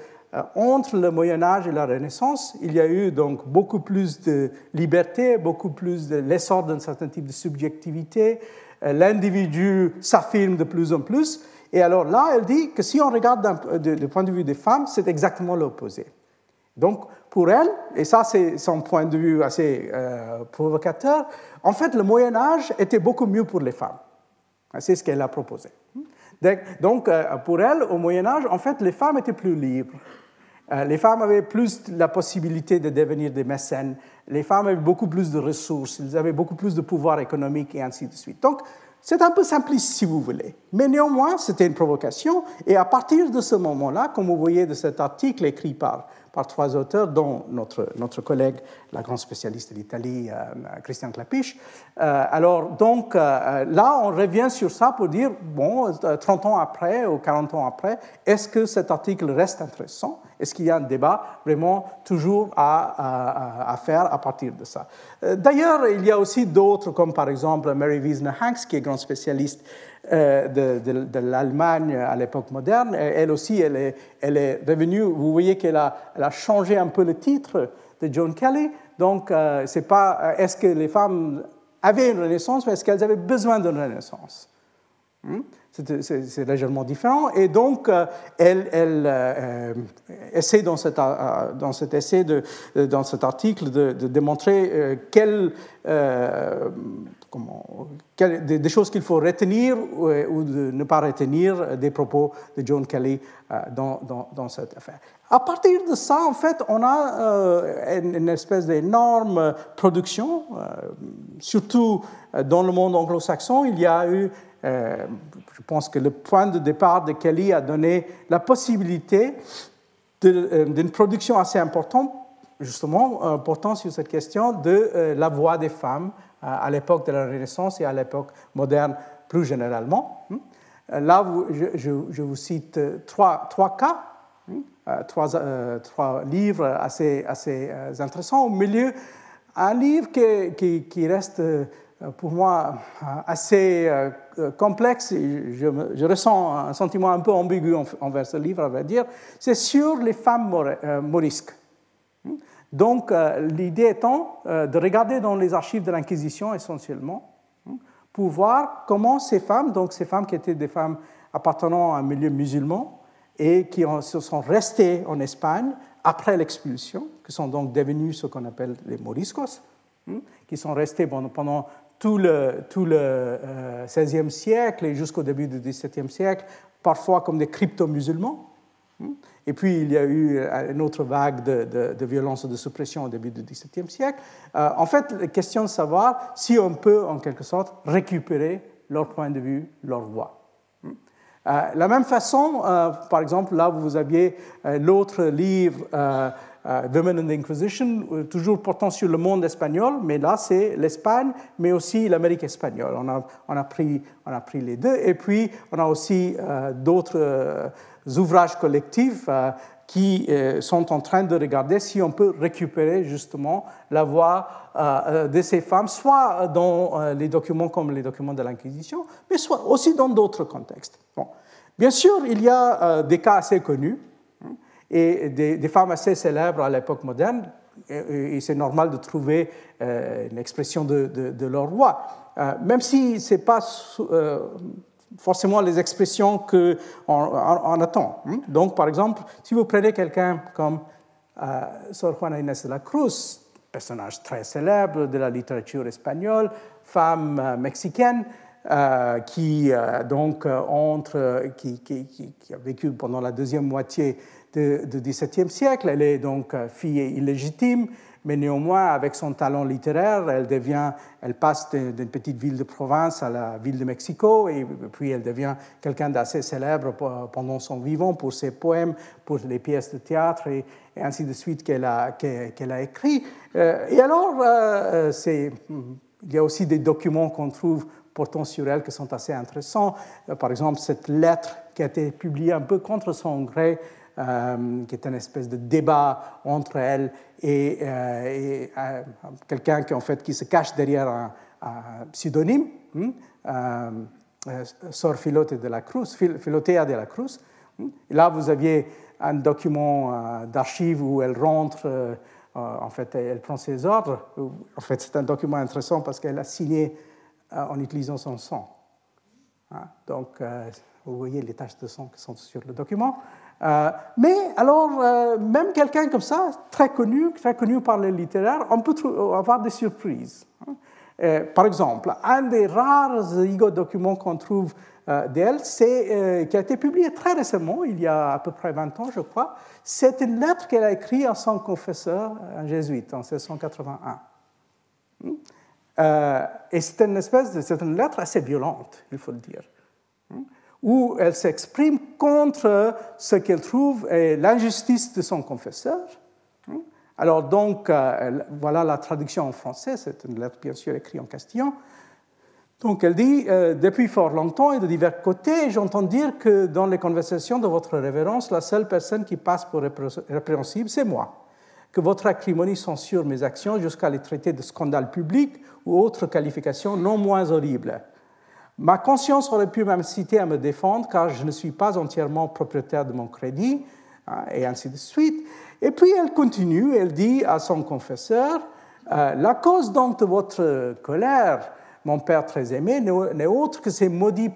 entre le Moyen Âge et la Renaissance, il y a eu donc beaucoup plus de liberté, beaucoup plus de l'essor d'un certain type de subjectivité. Euh, l'individu s'affirme de plus en plus. Et alors là, elle dit que si on regarde du point de vue des femmes, c'est exactement l'opposé. Donc, pour elle, et ça c'est son point de vue assez euh, provocateur, en fait, le Moyen Âge était beaucoup mieux pour les femmes. C'est ce qu'elle a proposé. Donc, pour elle, au Moyen Âge, en fait, les femmes étaient plus libres. Euh, les femmes avaient plus la possibilité de devenir des mécènes, les femmes avaient beaucoup plus de ressources, elles avaient beaucoup plus de pouvoir économique et ainsi de suite. Donc, c'est un peu simpliste si vous voulez. Mais néanmoins, c'était une provocation. Et à partir de ce moment-là, comme vous voyez de cet article écrit par par trois auteurs, dont notre, notre collègue, la grande spécialiste de l'Italie, euh, Christian Clapiche. Euh, alors, donc, euh, là, on revient sur ça pour dire, bon, 30 ans après ou 40 ans après, est-ce que cet article reste intéressant? Est-ce qu'il y a un débat vraiment toujours à, à, faire à partir de ça? D'ailleurs, il y a aussi d'autres, comme par exemple Mary Wiesner Hanks, qui est grande spécialiste euh, de, l'Allemagne à l'époque moderne. Elle aussi, elle est, elle est revenue, vous voyez qu'elle a, elle a changé un peu le titre de John Kelly. Donc, euh, c'est pas euh, est-ce que les femmes avaient une renaissance, mais est-ce qu'elles avaient besoin d'une renaissance? Hmm? C'est légèrement différent. Et donc, elle, elle essaie dans cet, dans cet essai, de, dans cet article, de, de démontrer quelle des, choses qu'il faut retenir ou, de ne pas retenir des propos de John Kelly euh, dans, cette affaire. À partir de ça, en fait, on a euh, une, espèce d'énorme production, euh, surtout dans le monde anglo-saxon. Il y a eu, je pense que le point de départ de Kelly a donné la possibilité d'une production assez importante justement portant sur cette question de la voix des femmes à l'époque de la Renaissance et à l'époque moderne plus généralement. Hmm. Là, je, vous cite euh, trois, trois cas, hmm. euh, trois, euh, trois, livres assez, assez intéressants. Au milieu, un livre qui, qui, reste pour moi assez complexe. Je, je, ressens un sentiment un peu ambigu envers ce livre, à vrai dire. C'est sur les femmes morisques. Donc, l'idée étant de regarder dans les archives de l'Inquisition essentiellement, pour voir comment ces femmes, donc ces femmes qui étaient des femmes appartenant à un milieu musulman et qui se sont restées en Espagne après l'expulsion, qui sont donc devenues ce qu'on appelle les moriscos, hein, qui sont restées pendant, tout le, tout euh, siècle et jusqu'au début du XVIIe siècle, parfois comme des crypto-musulmans. Hein. Et puis, il y a eu une autre vague de, de, de violence et de suppression au début du XVIIe siècle. Euh, en fait, la question de savoir si on peut, en quelque sorte, récupérer leur point de vue, leur voix. Euh, la même façon, euh, par exemple, là, vous aviez euh, l'autre livre, Women in the Inquisition, toujours portant sur le monde espagnol, mais là, c'est l'Espagne, mais aussi l'Amérique espagnole. On a, on, a pris, on a pris les deux. Et puis, on a aussi d'autres ouvrages collectifs qui sont en train de regarder si on peut récupérer justement la voix de ces femmes, soit dans les documents comme les documents de l'Inquisition, mais soit aussi dans d'autres contextes. Bon. Bien sûr, il y a euh, des cas assez connus et des, femmes assez célèbres à l'époque moderne, et, c'est normal de trouver euh, une expression de, leur roi, euh, même si ce n'est pas forcément les expressions qu'on on, attend. Hein. Donc, par exemple, si vous prenez quelqu'un comme Sor Juana Inés de la Cruz, personnage très célèbre de la littérature espagnole, femme mexicaine, euh, qui, euh, donc, euh, entre, qui, a vécu pendant la deuxième moitié du XVIIe siècle. Elle est donc fille illégitime, mais néanmoins, avec son talent littéraire, elle, devient, elle passe d'une petite ville de province à la ville de Mexico, et puis elle devient quelqu'un d'assez célèbre pendant son vivant pour ses poèmes, pour les pièces de théâtre, et, ainsi de suite qu'elle a, qu'elle a écrit. et alors, c'est, il y a aussi des documents qu'on trouve portant sur elle qui sont assez intéressants. Euh, par exemple, cette lettre qui a été publiée un peu contre son gré, euh, qui est une espèce de débat entre elle et, euh, quelqu'un qui, en fait, qui se cache derrière un, pseudonyme, hein, Sor Filote de la Cruz, Filotea de la Cruz. Hein. là, vous aviez un document d'archives où elle rentre, en fait, elle prend ses ordres. En fait, c'est un document intéressant parce qu'elle a signé euh, en utilisant son sang. Hein, donc, euh, vous voyez les taches de sang qui sont sur le document. Euh, mais alors, même quelqu'un comme ça, très connu, très connu par les littéraires, on peut avoir des surprises. Hein. par exemple, un des rares documents qu'on trouve d'elle, qui a été publié très récemment, il y a à peu près 20 ans, je crois. C'est une lettre qu'elle a écrite à son confesseur, un jésuite, en 1681. Euh, et c'est une espèce de, c'est une lettre assez violente, il faut le dire, hein, où elle s'exprime contre ce qu'elle trouve est l'injustice de son confesseur. Hein. Alors donc, euh, voilà la traduction en français, c'est une lettre bien sûr écrite en castillan. Donc elle dit, euh, depuis fort longtemps et de divers côtés, j'entends dire que dans les conversations de votre révérence, la seule personne qui passe pour répréhensible, c'est moi que votre acrimonie censure mes actions jusqu'à les traiter de scandale public ou autres qualifications non moins horribles. Ma conscience aurait pu m'inciter à me défendre car je ne suis pas entièrement propriétaire de mon crédit, hein, et ainsi de suite. Et puis elle continue, elle dit à son confesseur, euh, la cause donc de votre colère, mon père très aimé, n'est autre que ces maudits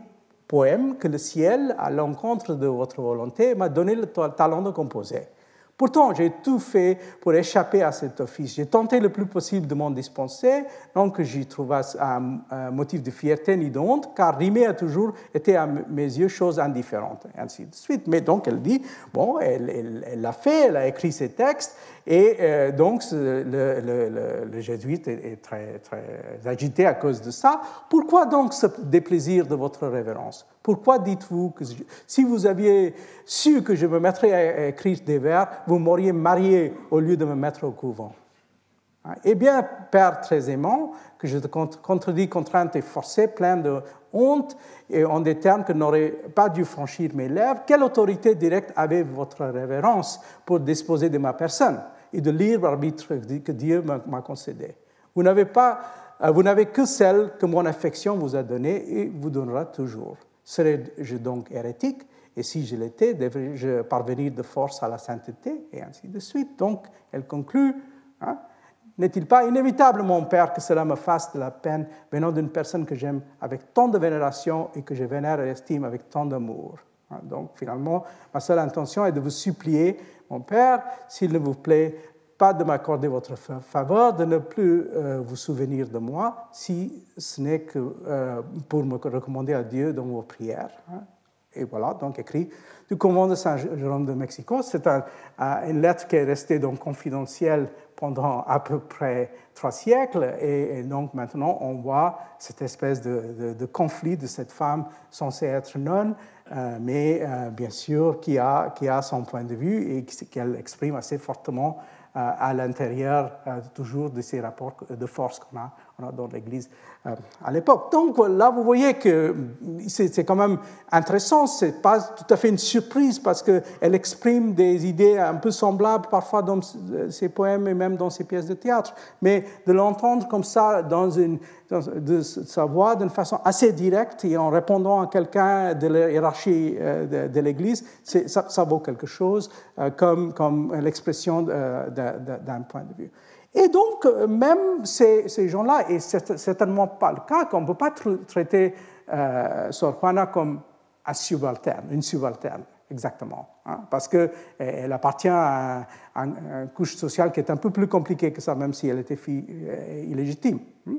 poèmes que le ciel, à l'encontre de votre volonté, m'a donné le talent de composer. Pourtant, j'ai tout fait pour échapper à cet office. J'ai tenté le plus possible de m'en dispenser, donc j'y trouvais un, motif de fierté ni de honte, car rimer a toujours été à mes yeux chose indifférente, ainsi de suite. Mais donc elle dit, bon, elle l'a fait, elle a écrit ses textes, et euh, donc, le, jésuite est, très, très, agité à cause de ça. Pourquoi donc ce déplaisir de votre révérence? Pourquoi dites-vous que si vous aviez su que je me mettrais à écrire des vers, vous m'auriez marié au lieu de me mettre au couvent? Hein? Eh bien, Père très aimant, que je te contredis contrainte et forcée, plein de honte et en des termes que n'aurait pas dû franchir mes lèvres, quelle autorité directe avait votre révérence pour disposer de ma personne? Et de libre arbitre que Dieu m'a concédé. Vous n'avez pas, euh, vous n'avez que celle que mon affection vous a donnée et vous donnera toujours. Serais-je donc hérétique? Et si je l'étais, devrais-je parvenir de force à la sainteté? Et ainsi de suite. Donc, elle conclut hein, N'est-il pas inévitable, mon Père, que cela me fasse de la peine venant d'une personne que j'aime avec tant de vénération et que je vénère et estime avec tant d'amour? Donc, finalement, ma seule intention est de vous supplier, mon Père, s'il ne vous plaît, pas de m'accorder votre faveur, de ne plus euh, vous souvenir de moi, si ce n'est que euh, pour me recommander à Dieu dans vos prières. Hein. Et voilà, donc écrit du convent de Saint-Jérôme de Mexico. C'est une lettre qui est restée donc confidentielle pendant à peu près trois siècles. Et, donc maintenant, on voit cette espèce de, conflit de cette femme censée être nonne, euh, mais euh, bien sûr qui a, qui a son point de vue et qu'elle exprime assez fortement euh, à l'intérieur toujours de ces rapports de force qu'on a dans l'Église euh, à l'époque. Donc là, vous voyez que c'est quand même intéressant, ce n'est pas tout à fait une surprise parce qu'elle exprime des idées un peu semblables parfois dans ses poèmes et même dans ses pièces de théâtre, mais de l'entendre comme ça dans de sa voix d'une façon assez directe et en répondant à quelqu'un de la hiérarchie euh, de, l'Église, ça, vaut quelque chose euh, comme l'expression d'un point de vue. Et donc, euh, même ces, gens-là, et c'est certainement pas le cas, qu'on ne peut pas traiter euh, Sor Juana comme un subalterne, une subalterne, exactement, hein, parce qu'elle appartient à, une couche sociale qui est un peu plus compliquée que ça, même si elle était fille euh, illégitime. Hein.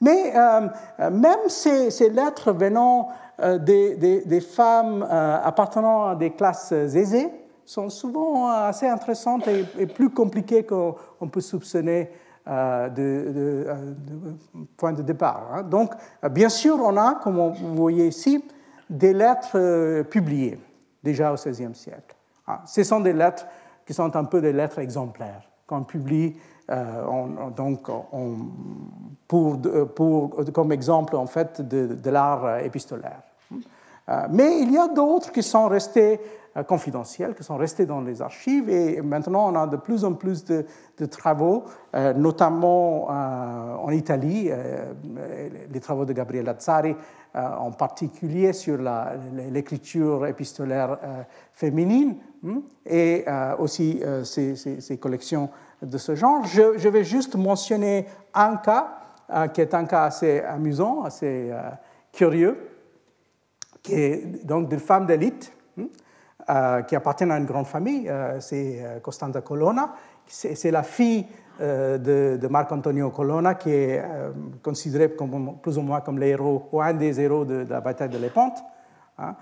Mais euh, même ces, lettres venant des, femmes appartenant à des classes aisées, sont souvent assez intéressantes et, plus compliquées qu'on peut soupçonner euh, de, euh, point de départ. Hein. Donc, bien sûr, on a, comme vous voyez ici, des lettres euh, publiées déjà au XVIe siècle. Ah, ce sont des lettres qui sont un peu des lettres exemplaires qu'on publie donc, pour, comme exemple en fait de, de l'art épistolaire. mais il y a d'autres qui sont restés euh, confidentiels qui sont restés dans les archives. Et maintenant, on a de plus en plus de, travaux, euh, notamment euh, en Italie, les travaux de Gabriele Lazzari, en particulier sur l'écriture épistolaire féminine, hmm, et aussi ces, collections de ce genre. Je, je, vais juste mentionner un cas, qui est un cas assez amusant, assez curieux, qui est donc d'une femme d'élite hmm, qui appartient à une grande famille, euh, c'est euh, Costanza Colonna. C'est la fille de, de Marc Antonio Colonna, qui est considéré plus ou moins comme l'héros, ou un des héros de, la bataille de Lépante. Hein.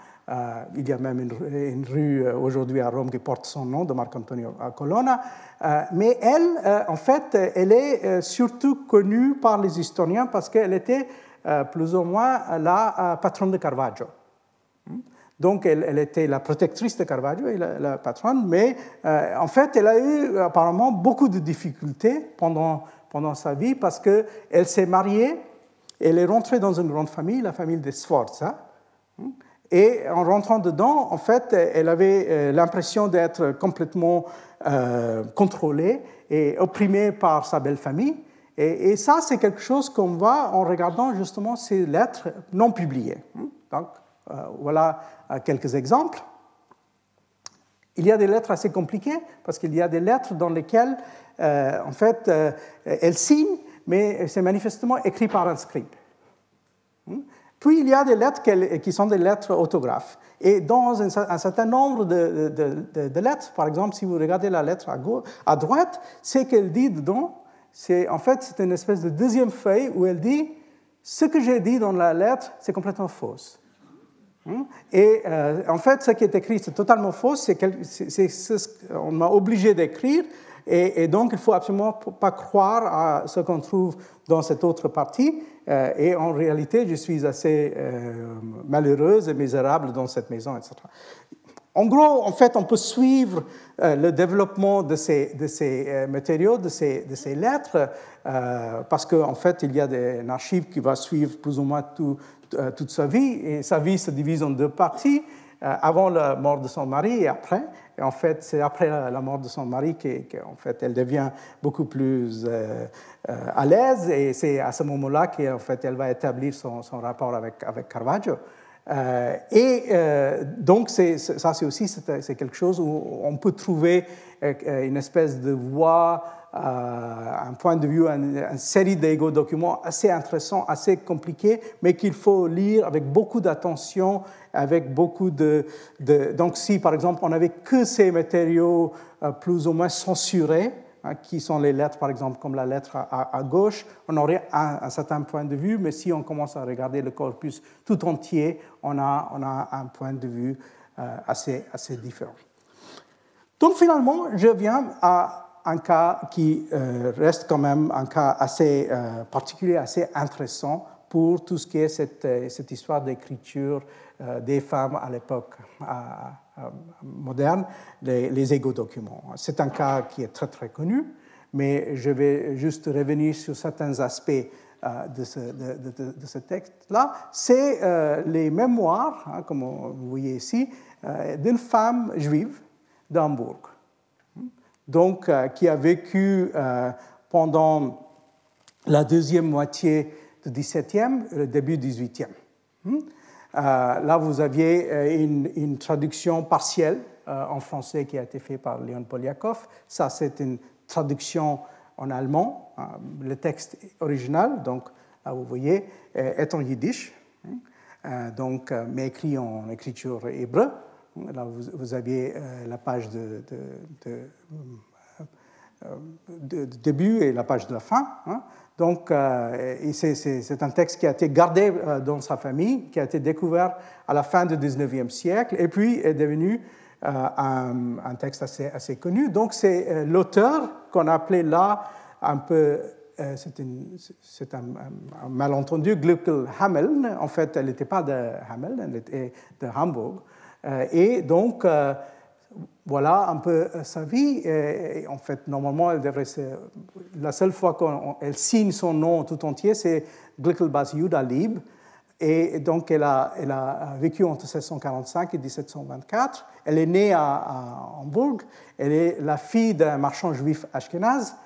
il y a même une, rue aujourd'hui à Rome qui porte son nom, de Marc Antonio Colonna. mais elle, en fait, elle est surtout connue par les historiens parce qu'elle était plus ou moins la patronne de Caravaggio. Donc, elle, était la protectrice de Caravaggio et la, patronne, mais euh, en fait, elle a eu apparemment beaucoup de difficultés pendant, pendant sa vie parce qu'elle s'est mariée, elle est rentrée dans une grande famille, la famille des Sforza, et en rentrant dedans, en fait, elle avait euh, l'impression d'être complètement euh, contrôlée et opprimée par sa belle famille. Et, et ça, c'est quelque chose qu'on voit en regardant justement ces lettres non publiées. Donc, euh, voilà euh, quelques exemples. Il y a des lettres assez compliquées parce qu'il y a des lettres dans lesquelles, euh, en fait, elle signe, mais c'est manifestement écrit par un scribe. Hmm? Puis il y a des lettres qui sont des lettres autographes. Et dans un, certain nombre de, lettres, par exemple, si vous regardez la lettre à droite, ce qu'elle dit dedans, c'est en fait c'est une espèce de deuxième feuille où elle dit ce que j'ai dit dans la lettre, c'est complètement fausse. Hmm? Et euh, en fait, ce qui est écrit, c'est totalement faux. C'est, ce qu'on m'a obligé d'écrire. Et, donc, il ne faut absolument pas croire à ce qu'on trouve dans cette autre partie. Euh, et en réalité, je suis assez euh, malheureuse et misérable dans cette maison, etc. En gros, en fait, on peut suivre le développement de ces, matériaux, de ces, lettres, parce qu'en fait, il y a des, une archive qui va suivre plus ou moins tout, toute sa vie. Et sa vie se divise en deux parties, euh, avant la mort de son mari et après. Et en fait, c'est après la mort de son mari qu'en fait, elle devient beaucoup plus euh, à l'aise. Et c'est à ce moment-là qu'en fait, elle va établir son, son rapport avec, avec Caravaggio. et donc, ça, c'est aussi c'est quelque chose où on peut trouver une espèce de voie un point de vue, une, série d'ego documents assez intéressants, assez compliqués, mais qu'il faut lire avec beaucoup d'attention, avec beaucoup de, Donc si par exemple on n'avait que ces matériaux euh, plus ou moins censurés, hein, qui sont les lettres par exemple comme la lettre à, gauche, on aurait un, certain point de vue, mais si on commence à regarder le corpus tout entier, on a, on a un point de vue euh, assez, assez différent. Donc finalement, je viens à un cas qui euh, reste quand même un cas assez euh, particulier, assez intéressant pour tout ce qui est cette, euh, histoire d'écriture des femmes à l'époque moderne, les, les égo-documents. C'est un cas qui est très très connu, mais je vais juste revenir sur certains aspects de ce, de, ce texte-là. C'est les mémoires, hein, comme vous voyez ici, d'une femme juive d'Hambourg donc, euh, qui a vécu euh, pendant la deuxième moitié du XVIIe, le début du XVIIIe. Hmm? Euh, là, vous aviez une, traduction partielle en français qui a été faite par Léon Polyakov. Ça, c'est une traduction en allemand. le texte original, donc là, vous voyez, est en yiddish, hmm? donc, mais écrit en écriture hébreu. Là, vous, aviez euh, la page de, euh, de, début et la page de la fin. Hein. Donc, euh, c'est un texte qui a été gardé dans sa famille, qui a été découvert à la fin du 19e siècle, et puis est devenu un, texte assez, connu. Donc, c'est l'auteur qu'on appelait là un peu c'est un, malentendu, Gluckel Hameln. En fait, elle n'était pas de Hameln, elle était de Hambourg. Euh, et donc, euh, voilà un peu euh, sa vie. En fait, normalement, elle devrait la seule fois qu'elle signe son nom tout entier, c'est Glickelbas Yuda Lieb. Et donc, elle a, elle a, vécu entre 1645 et 1724. Elle est née à, Hambourg. Elle est la fille d'un marchand juif ashkénaze.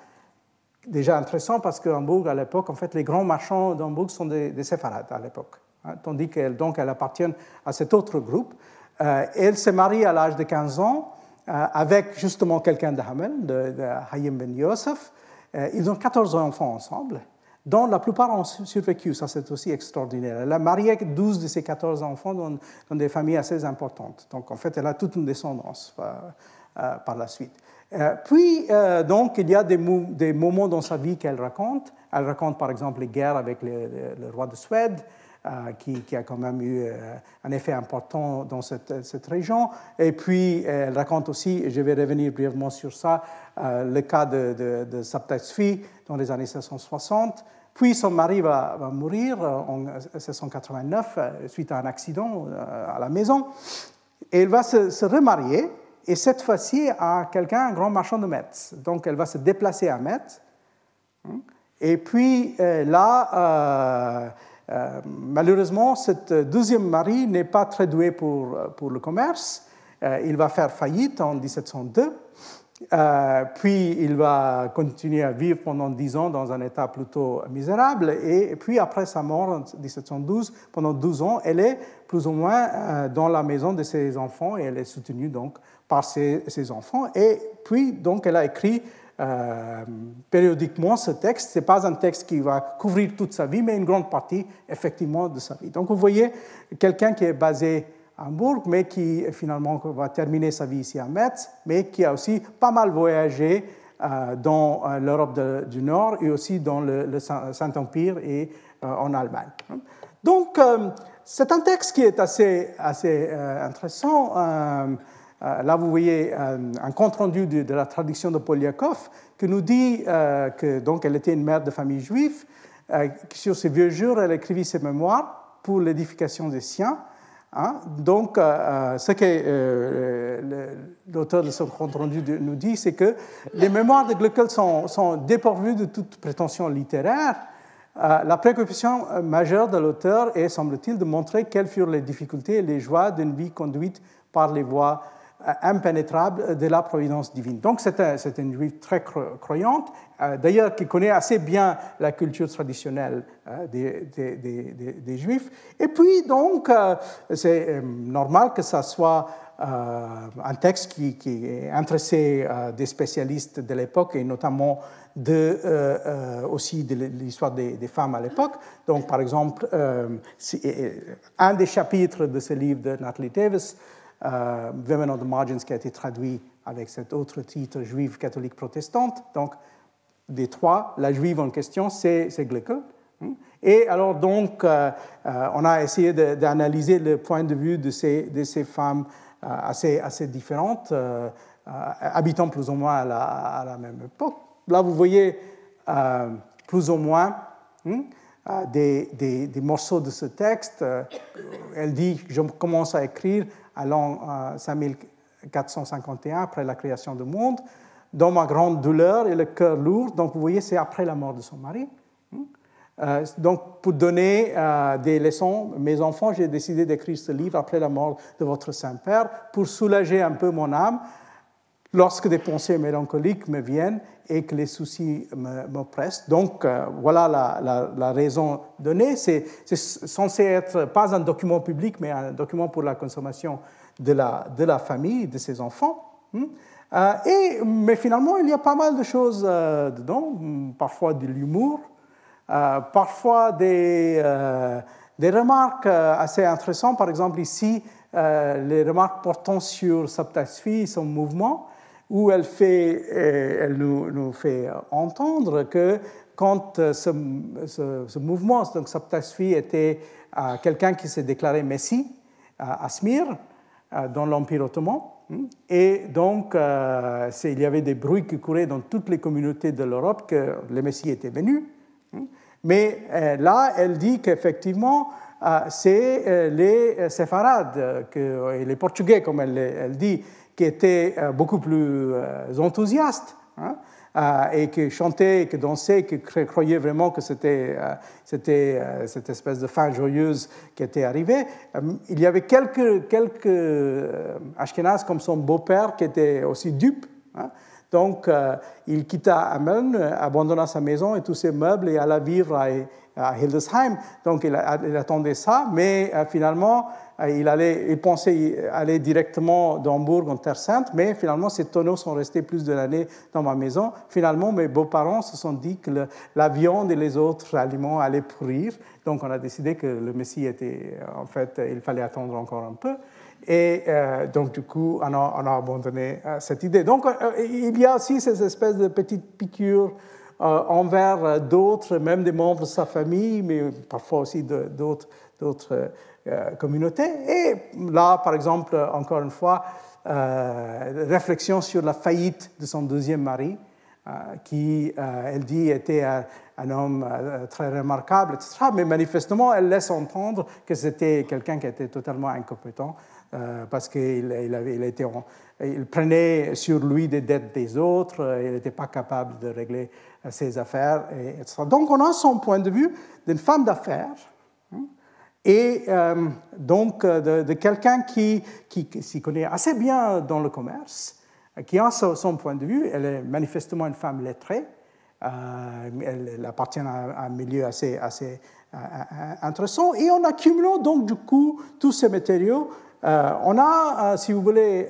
Déjà intéressant parce qu'à Hambourg, à l'époque, en fait, les grands marchands d'Hambourg sont des, des séfarades à l'époque. Hein, tandis qu'elle elle appartient à cet autre groupe. Euh, elle s'est mariée à l'âge de 15 ans euh, avec justement quelqu'un de Hamel, de, Hayim Ben Yosef. Euh, ils ont 14 enfants ensemble, dont la plupart ont survécu. Ça, c'est aussi extraordinaire. Elle a marié 12 de ses 14 enfants dans, des familles assez importantes. Donc, en fait, elle a toute une descendance par la suite. puis, donc, il y a des moments dans sa vie qu'elle raconte. Elle raconte, par exemple, les guerres avec le roi de Suède. Euh, qui, a quand même eu euh, un effet important dans cette, région. Et puis, elle raconte aussi, je vais revenir brièvement sur ça, euh, le cas de, de, sa petite-fille dans les années 1660. Puis son mari va, mourir en 1689 suite à un accident à la maison. Et elle va se, remarier, et cette fois-ci à quelqu'un, un grand marchand de Metz. Donc elle va se déplacer à Metz. Et puis là, euh, malheureusement, cette deuxième mari n'est pas très doué pour, pour le commerce. Euh, il va faire faillite en 1702. Euh, puis il va continuer à vivre pendant dix ans dans un état plutôt misérable. Et, puis après sa mort en 1712, pendant 12 ans, elle est plus ou moins dans la maison de ses enfants et elle est soutenue donc par ses, ses enfants. Et puis donc elle a écrit euh, périodiquement ce texte. Ce n'est pas un texte qui va couvrir toute sa vie, mais une grande partie, effectivement, de sa vie. Donc, vous voyez quelqu'un qui est basé à Hambourg, mais qui finalement va terminer sa vie ici à Metz, mais qui a aussi pas mal voyagé euh, dans euh, l'Europe du Nord et aussi dans le, Saint-Empire et en Allemagne. Donc, c'est un texte qui est assez, assez intéressant. Euh, là, vous voyez euh, un, compte-rendu de, la traduction de Polyakov qui nous dit euh, que était une mère de famille juive. sur ses vieux jours, elle écrivit ses mémoires pour l'édification des siens. Hein. Donc, ce que l'auteur de ce compte-rendu nous dit, c'est que les mémoires de Gluckel sont, sont dépourvues de toute prétention littéraire. la préoccupation majeure de l'auteur est, semble-t-il, de montrer quelles furent les difficultés et les joies d'une vie conduite par les voies impénétrable de la providence divine. Donc c'est une juive très croyante, d'ailleurs qui connaît assez bien la culture traditionnelle des, des, juifs. Et puis donc c'est normal que ça soit un texte qui, qui est intéressé des spécialistes de l'époque et notamment de, euh, euh, aussi de l'histoire des, femmes à l'époque. Donc, par exemple, euh, un des chapitres de ce livre de Natalie Davis, Women on the Margins, qui a été traduit avec cet autre titre, Juive catholique protestante. Donc, des trois, la juive en question, c'est Glickel. Hein. Et alors, donc, on a essayé d'analyser le point de vue de ces, femmes assez, assez différentes, habitant plus ou moins à la, même époque. Là, vous voyez euh, plus ou moins euh, des, morceaux de ce texte. Euh, elle dit Je commence à écrire à l'an 5451, après la création du monde, dans ma grande douleur et le cœur lourd. Donc, vous voyez, c'est après la mort de son mari. Hmm? donc, pour donner des leçons, mes enfants, j'ai décidé d'écrire ce livre après la mort de votre Saint-Père pour soulager un peu mon âme lorsque des pensées mélancoliques me viennent et que les soucis m'oppressent. Donc, euh, voilà la, raison donnée. C'est censé être pas un document public, mais un document pour la consommation de la, de la famille, de ses enfants. Hmm. Euh, et, mais finalement, il y a pas mal de choses euh, dedans, parfois de l'humour, parfois des, des remarques assez intéressantes. Par exemple, ici, les remarques portant sur Saptasfi, son mouvement où elle, euh, nous, fait entendre que quand euh, ce, mouvement, donc Saptasvi, était euh, quelqu'un qui s'est déclaré Messie à Smir, dans l'Empire ottoman, et donc il y avait des bruits qui couraient dans toutes les communautés de l'Europe que le Messie était venu. Mais là, elle dit qu'effectivement, c'est les séfarades et les Portugais, comme elle dit, qui était euh, beaucoup plus euh, enthousiaste. Hein, euh, et qui chantait, qui dansait, qui croyait vraiment que c'était cette espèce de fin joyeuse qui était arrivée. il y avait quelques, quelques Ashkenaz comme son beau-père qui était aussi dupe. Hein. donc, il quitta Amen, abandonna sa maison et tous ses meubles et alla vivre à, Hildesheim. Donc, il, attendait ça, mais finalement, il, allait, il pensait aller directement d'Hambourg en Terre Sainte, mais finalement, ces tonneaux sont restés plus de l'année dans ma maison. Finalement, mes beaux-parents se sont dit que la viande et les autres aliments allaient pourrir. Donc, on a décidé que le Messie était, en fait, il fallait attendre encore un peu. Et euh, donc, du coup, on a, on a abandonné euh, cette idée. Donc, il y a aussi ces espèces de petites piqûres envers d'autres, même des membres de sa famille, mais parfois aussi d'autres euh, communauté. Et là, par exemple, encore une fois, euh, réflexion sur la faillite de son deuxième mari, euh, qui, elle dit, était un, homme très remarquable, etc. Mais manifestement, elle laisse entendre que c'était quelqu'un qui était totalement incompétent parce qu'il il, il prenait sur lui des dettes des autres, il n'était pas capable de régler ses affaires, et, etc. Donc on a son point de vue d'une femme d'affaires et euh, donc euh, de, quelqu'un qui, qui, s'y connaît assez bien dans le commerce, qui a son, point de vue. Elle est manifestement une femme lettrée. Euh, elle, appartient à un milieu assez, assez intéressant. Et en accumulant donc du coup tous ces matériaux, on a, si vous voulez,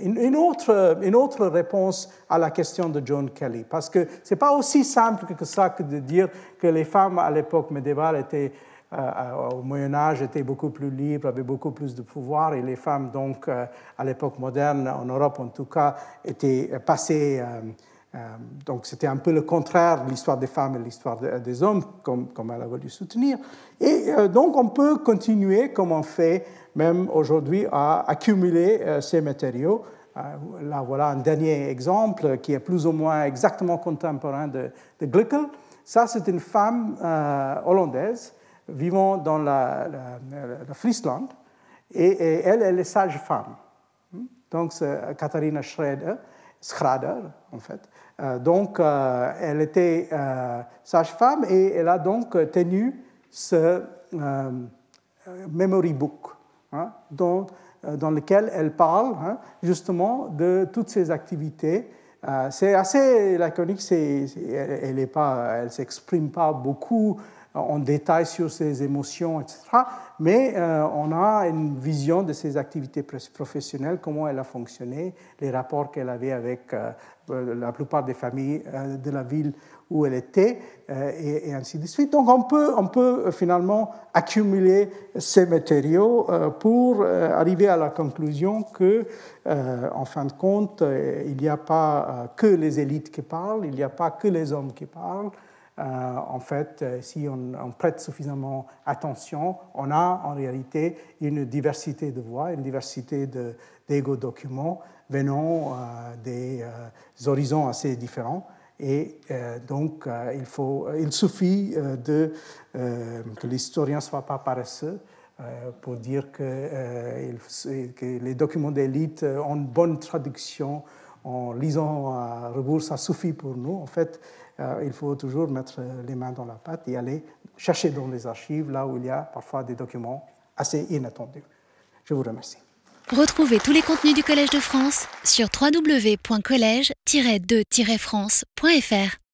une, autre, une autre réponse à la question de John Kelly. Parce que ce n'est pas aussi simple que ça que de dire que les femmes à l'époque médiévale étaient euh, au Moyen Âge étaient beaucoup plus libres, avaient beaucoup plus de pouvoir, et les femmes, donc, euh, à l'époque moderne, en Europe en tout cas, étaient passées. Euh, donc, c'était un peu le contraire de l'histoire des femmes et l'histoire des hommes, comme, comme, elle a voulu soutenir. Et donc, on peut continuer, comme on fait même aujourd'hui, à accumuler ces matériaux. là, voilà un dernier exemple qui est plus ou moins exactement contemporain de, de Glickel. Ça, c'est une femme hollandaise vivant dans la, la, Friesland, et, elle, elle est sage-femme. Donc, c'est Katharina Schrader, Schrader, en fait. Euh, donc, euh, elle était euh, sage-femme et elle a donc tenu ce memory book, hein, dans lequel elle parle hein, justement de toutes ces activités. c'est assez laconique, elle ne s'exprime pas beaucoup en détail sur ses émotions, etc. Mais euh, on a une vision de ses activités professionnelles, comment elle a fonctionné, les rapports qu'elle avait avec euh, la plupart des familles euh, de la ville où elle était, et, ainsi de suite. Donc on peut, on peut finalement accumuler ces matériaux pour arriver à la conclusion que, en fin de compte, il n'y a pas que les élites qui parlent, il n'y a pas que les hommes qui parlent, euh, en fait, euh, si on, prête suffisamment attention, on a en réalité une diversité de voix, une diversité d'égo-documents venant euh, des horizons assez différents. Et donc, il, faut, il suffit de, que l'historien ne soit pas paresseux pour dire que, que les documents d'élite ont une bonne traduction en lisant à rebours, ça suffit pour nous. En fait, euh, il faut toujours mettre les mains dans la pâte et aller chercher dans les archives là où il y a parfois des documents assez inattendus. Je vous remercie. Retrouvez tous les contenus du Collège de France sur www.colège-2-france.fr.